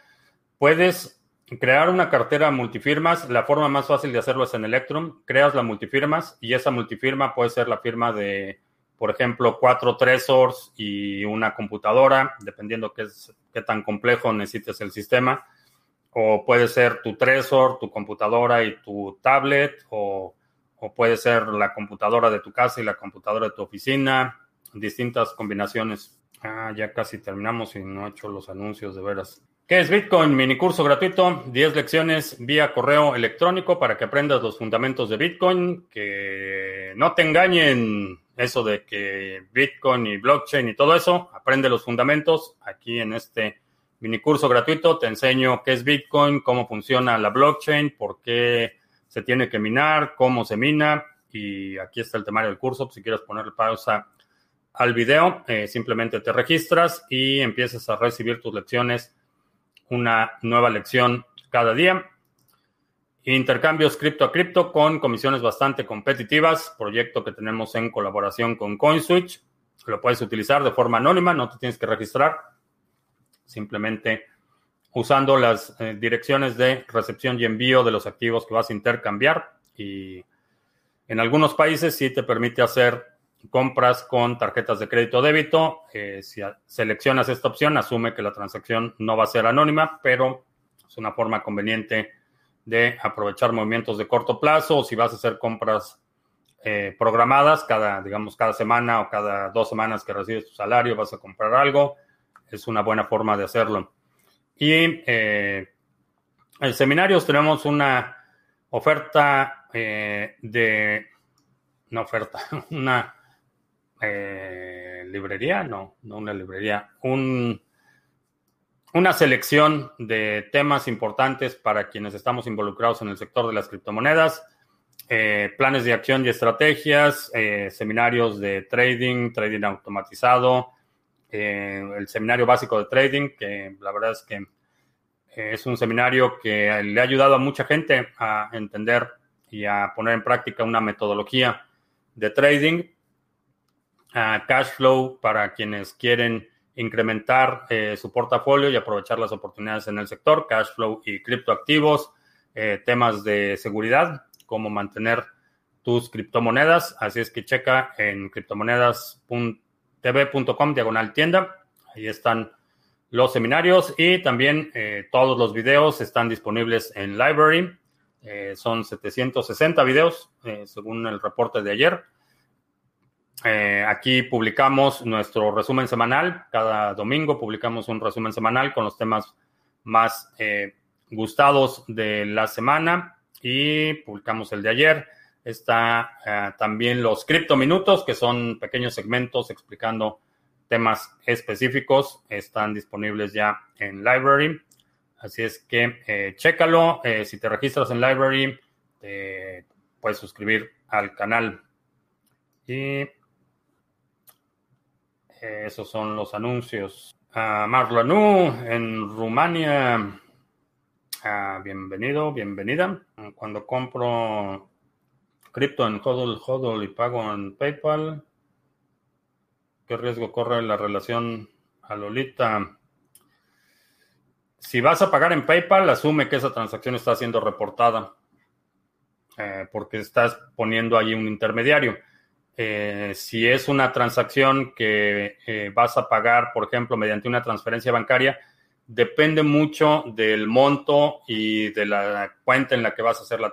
Puedes crear una cartera multifirmas. La forma más fácil de hacerlo es en Electrum. Creas la multifirmas y esa multifirma puede ser la firma de, por ejemplo, cuatro Trezors y una computadora, dependiendo qué, tan complejo necesites el sistema o puede ser tu Trezor, tu computadora y tu tablet, o, puede ser la computadora de tu casa y la computadora de tu oficina, distintas combinaciones. Ah, ya casi terminamos y no he hecho los anuncios de veras. ¿Qué es Bitcoin? Mini curso gratuito, 10 lecciones vía correo electrónico para que aprendas los fundamentos de Bitcoin, que no te engañen eso de que Bitcoin y blockchain y todo eso, aprende los fundamentos aquí en este mini curso gratuito. Te enseño qué es Bitcoin, cómo funciona la blockchain, por qué se tiene que minar, cómo se mina. Y aquí está el temario del curso. Si quieres ponerle pausa al video, eh, simplemente te registras y empiezas a recibir tus lecciones. Una nueva lección cada día. Intercambios cripto a cripto con comisiones bastante competitivas. Proyecto que tenemos en colaboración con CoinSwitch. Lo puedes utilizar de forma anónima, no te tienes que registrar simplemente usando las eh, direcciones de recepción y envío de los activos que vas a intercambiar. Y en algunos países sí te permite hacer compras con tarjetas de crédito o débito. Eh, si seleccionas esta opción, asume que la transacción no va a ser anónima, pero es una forma conveniente de aprovechar movimientos de corto plazo si vas a hacer compras eh, programadas cada, digamos, cada semana o cada dos semanas que recibes tu salario, vas a comprar algo es una buena forma de hacerlo. Y eh, en seminarios tenemos una oferta eh, de, una oferta, una eh, librería, no, no una librería, un, una selección de temas importantes para quienes estamos involucrados en el sector de las criptomonedas. planes de acción y estrategias, seminarios de trading, trading automatizado, eh, el seminario básico de trading, que la verdad es que eh, es un seminario que le ha ayudado a mucha gente a entender y a poner en práctica una metodología de trading. Cash flow para quienes quieren incrementar eh, su portafolio y aprovechar las oportunidades en el sector, cash flow y criptoactivos, temas de seguridad, cómo mantener tus criptomonedas. Así es que checa en criptomonedas.com tv.com diagonal tienda. Ahí están los seminarios y también eh, todos los videos están disponibles en Library. Eh, son 760 videos, eh, según el reporte de ayer. Aquí publicamos nuestro resumen semanal. Cada domingo publicamos un resumen semanal con los temas más gustados de la semana y publicamos el de ayer. Está eh, también los criptominutos, que son pequeños segmentos explicando temas específicos. Están disponibles ya en Library. Así es que eh, chécalo. Eh, si te registras en Library, te puedes suscribir al canal. Y esos son los anuncios. Uh, en Rumania. Ah, bienvenido, bienvenida. Cuando compro cripto en HODL, HODL y pago en PayPal. ¿Qué riesgo corre la relación a Lolita? Si vas a pagar en PayPal, asume que esa transacción está siendo reportada eh, porque estás poniendo ahí un intermediario. Eh, si es una transacción que eh, vas a pagar, por ejemplo, mediante una transferencia bancaria, depende mucho del monto y de la cuenta en la que vas a hacer la,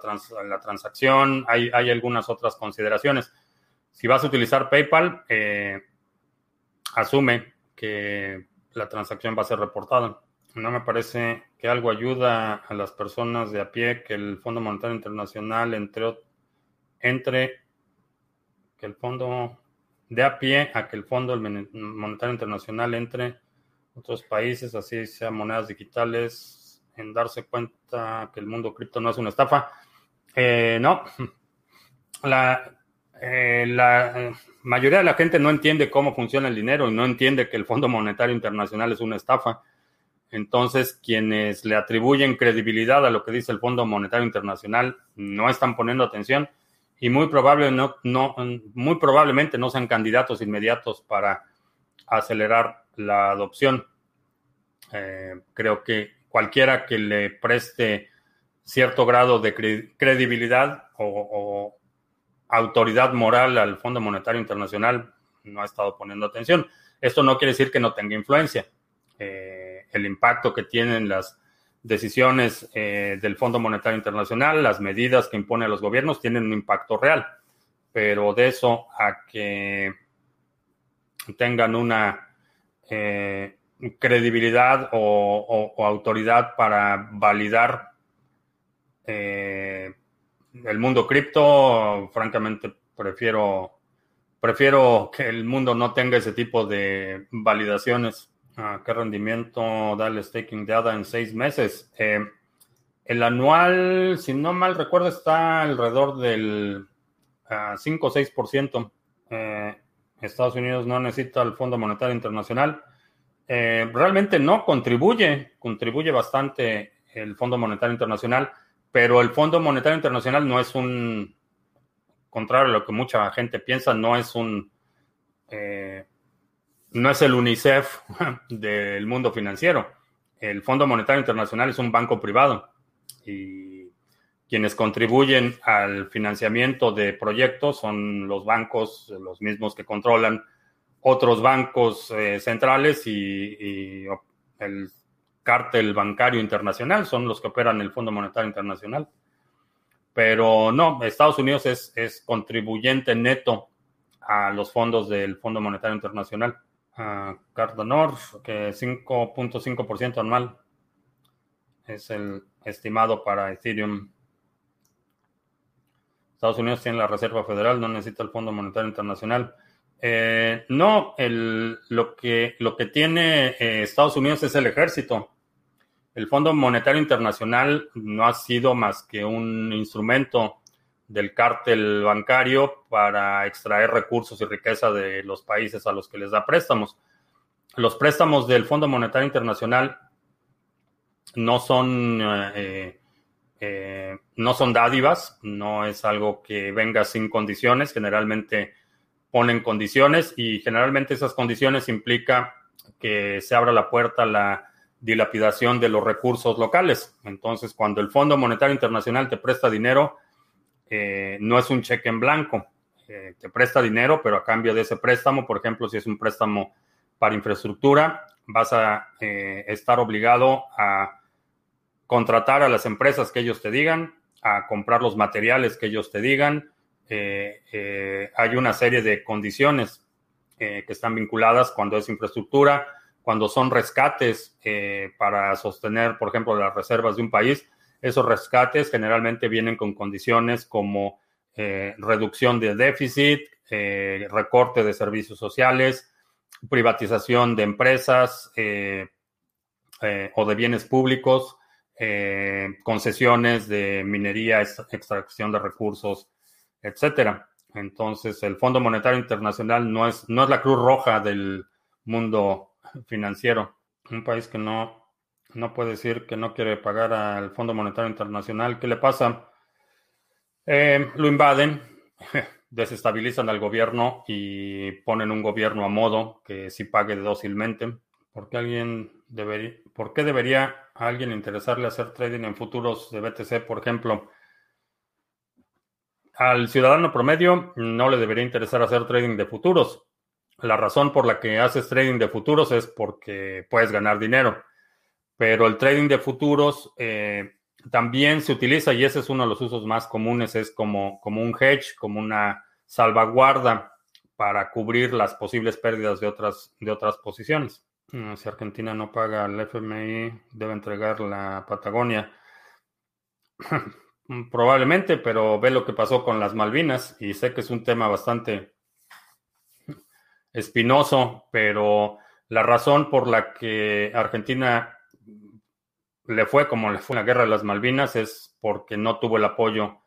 transacción. Hay, hay, algunas otras consideraciones. Si vas a utilizar PayPal, eh, asume que la transacción va a ser reportada. No me parece que algo ayuda a las personas de a pie que el Fondo Monetario Internacional entre, entre que el fondo de a pie a que el Fondo Monetario Internacional entre otros países, así sea monedas digitales, en darse cuenta que el mundo cripto no es una estafa. Eh, no, la, Eh, la mayoría de la gente no entiende cómo funciona el dinero y no entiende que el Fondo Monetario Internacional es una estafa. Entonces, quienes le atribuyen credibilidad a lo que dice el Fondo Monetario Internacional no están poniendo atención y muy, probable no, no, muy probablemente no sean candidatos inmediatos para acelerar la adopción. Eh, creo que cualquiera que le preste cierto grado de credibilidad o, autoridad moral al Fondo Monetario Internacional no ha estado poniendo atención. Esto no quiere decir que no tenga influencia. Eh, el impacto que tienen las decisiones eh, del Fondo Monetario Internacional, las medidas que impone a los gobiernos tienen un impacto real, pero de eso a que tengan una eh, credibilidad o, autoridad para validar eh, el mundo cripto, francamente prefiero, prefiero que el mundo no tenga ese tipo de validaciones. Ah, ¿Qué rendimiento da el staking de ADA en seis meses? Eh, el anual, si no mal recuerdo, está alrededor del 5 ah, o 6%. Eh, Estados Unidos no necesita el Fondo Monetario Internacional. Eh, realmente no contribuye, contribuye bastante el Fondo Monetario Internacional, pero el Fondo Monetario Internacional no es un, contrario a lo que mucha gente piensa, no es un, eh, no es el UNICEF del mundo financiero. El Fondo Monetario Internacional es un banco privado y quienes contribuyen al financiamiento de proyectos son los bancos, los mismos que controlan otros bancos eh, centrales y, el cártel bancario internacional son los que operan el Fondo Monetario Internacional. Pero no, Estados Unidos es, es contribuyente neto a los fondos del Fondo Monetario Internacional. Uh, Cardano, que 5.5% anual es el estimado para Ethereum. Estados Unidos tiene la Reserva Federal, no necesita el Fondo Monetario Internacional. Eh, no, lo, que, lo que tiene eh, Estados Unidos es el ejército. El Fondo Monetario Internacional no ha sido más que un instrumento del cártel bancario para extraer recursos y riqueza de los países a los que les da préstamos. Los préstamos del Fondo Monetario Internacional no son, eh, no son dádivas, no es algo que venga sin condiciones. Generalmente ponen condiciones y generalmente esas condiciones implica que se abra la puerta a la dilapidación de los recursos locales. Entonces, cuando el Fondo Monetario Internacional te presta dinero, eh, no es un cheque en blanco. Eh, te presta dinero, pero a cambio de ese préstamo, por ejemplo, si es un préstamo para infraestructura, vas a eh, estar obligado a contratar a las empresas que ellos te digan, a comprar los materiales que ellos te digan, eh, eh, hay una serie de condiciones eh, que están vinculadas cuando es infraestructura, cuando son rescates para sostener, por ejemplo, las reservas de un país. Esos rescates generalmente vienen con condiciones como reducción de déficit, recorte de servicios sociales, privatización de empresas o de bienes públicos, concesiones de minería, extracción de recursos etcétera. Entonces, el Fondo Monetario Internacional no es, no es la cruz roja del mundo financiero. Un país que no, no puede decir que no quiere pagar al Fondo Monetario Internacional. ¿Qué le pasa? Eh, lo invaden, desestabilizan al gobierno y ponen un gobierno a modo que sí pague dócilmente. ¿Por qué, alguien debería, ¿Por qué debería a alguien interesarle hacer trading en futuros de BTC, por ejemplo? al ciudadano promedio no le debería interesar hacer trading de futuros. La razón por la que haces trading de futuros es porque puedes ganar dinero. Pero el trading de futuros eh, también se utiliza, y ese es uno de los usos más comunes, es como, como un hedge, como una salvaguarda para cubrir las posibles pérdidas de otras, de otras posiciones. Mm, si Argentina no paga al FMI, debe entregar la Patagonia. Mm, probablemente, pero ve lo que pasó con las Malvinas y sé que es un tema bastante espinoso, pero la razón por la que Argentina le fue como le fue la guerra de las Malvinas es porque no tuvo el apoyo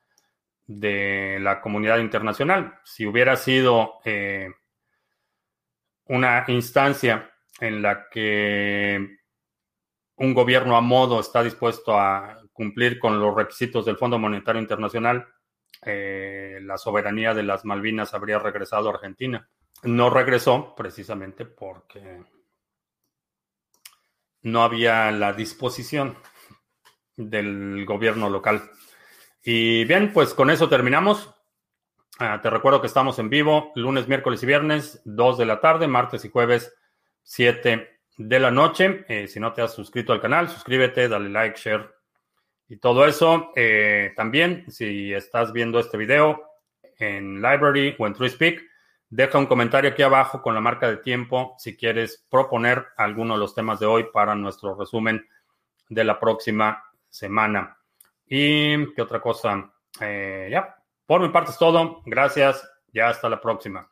de la comunidad internacional. Si hubiera sido eh, una instancia en la que un gobierno a modo está dispuesto a cumplir con los requisitos del Fondo Monetario Internacional, eh, la soberanía de las Malvinas habría regresado a Argentina. No regresó precisamente porque no había la disposición del gobierno local. Y bien, pues con eso terminamos. Ah, te recuerdo que estamos en vivo lunes, miércoles y viernes, 2 de la tarde, martes y jueves, 7 de la noche. Eh, si no te has suscrito al canal, suscríbete, dale like, share y todo eso. Eh, también, si estás viendo este video en Library o en TrueSpeak, deja un comentario aquí abajo con la marca de tiempo si quieres proponer alguno de los temas de hoy para nuestro resumen de la próxima semana. Y qué otra cosa. Eh, ya, por mi parte es todo. Gracias. Ya hasta la próxima.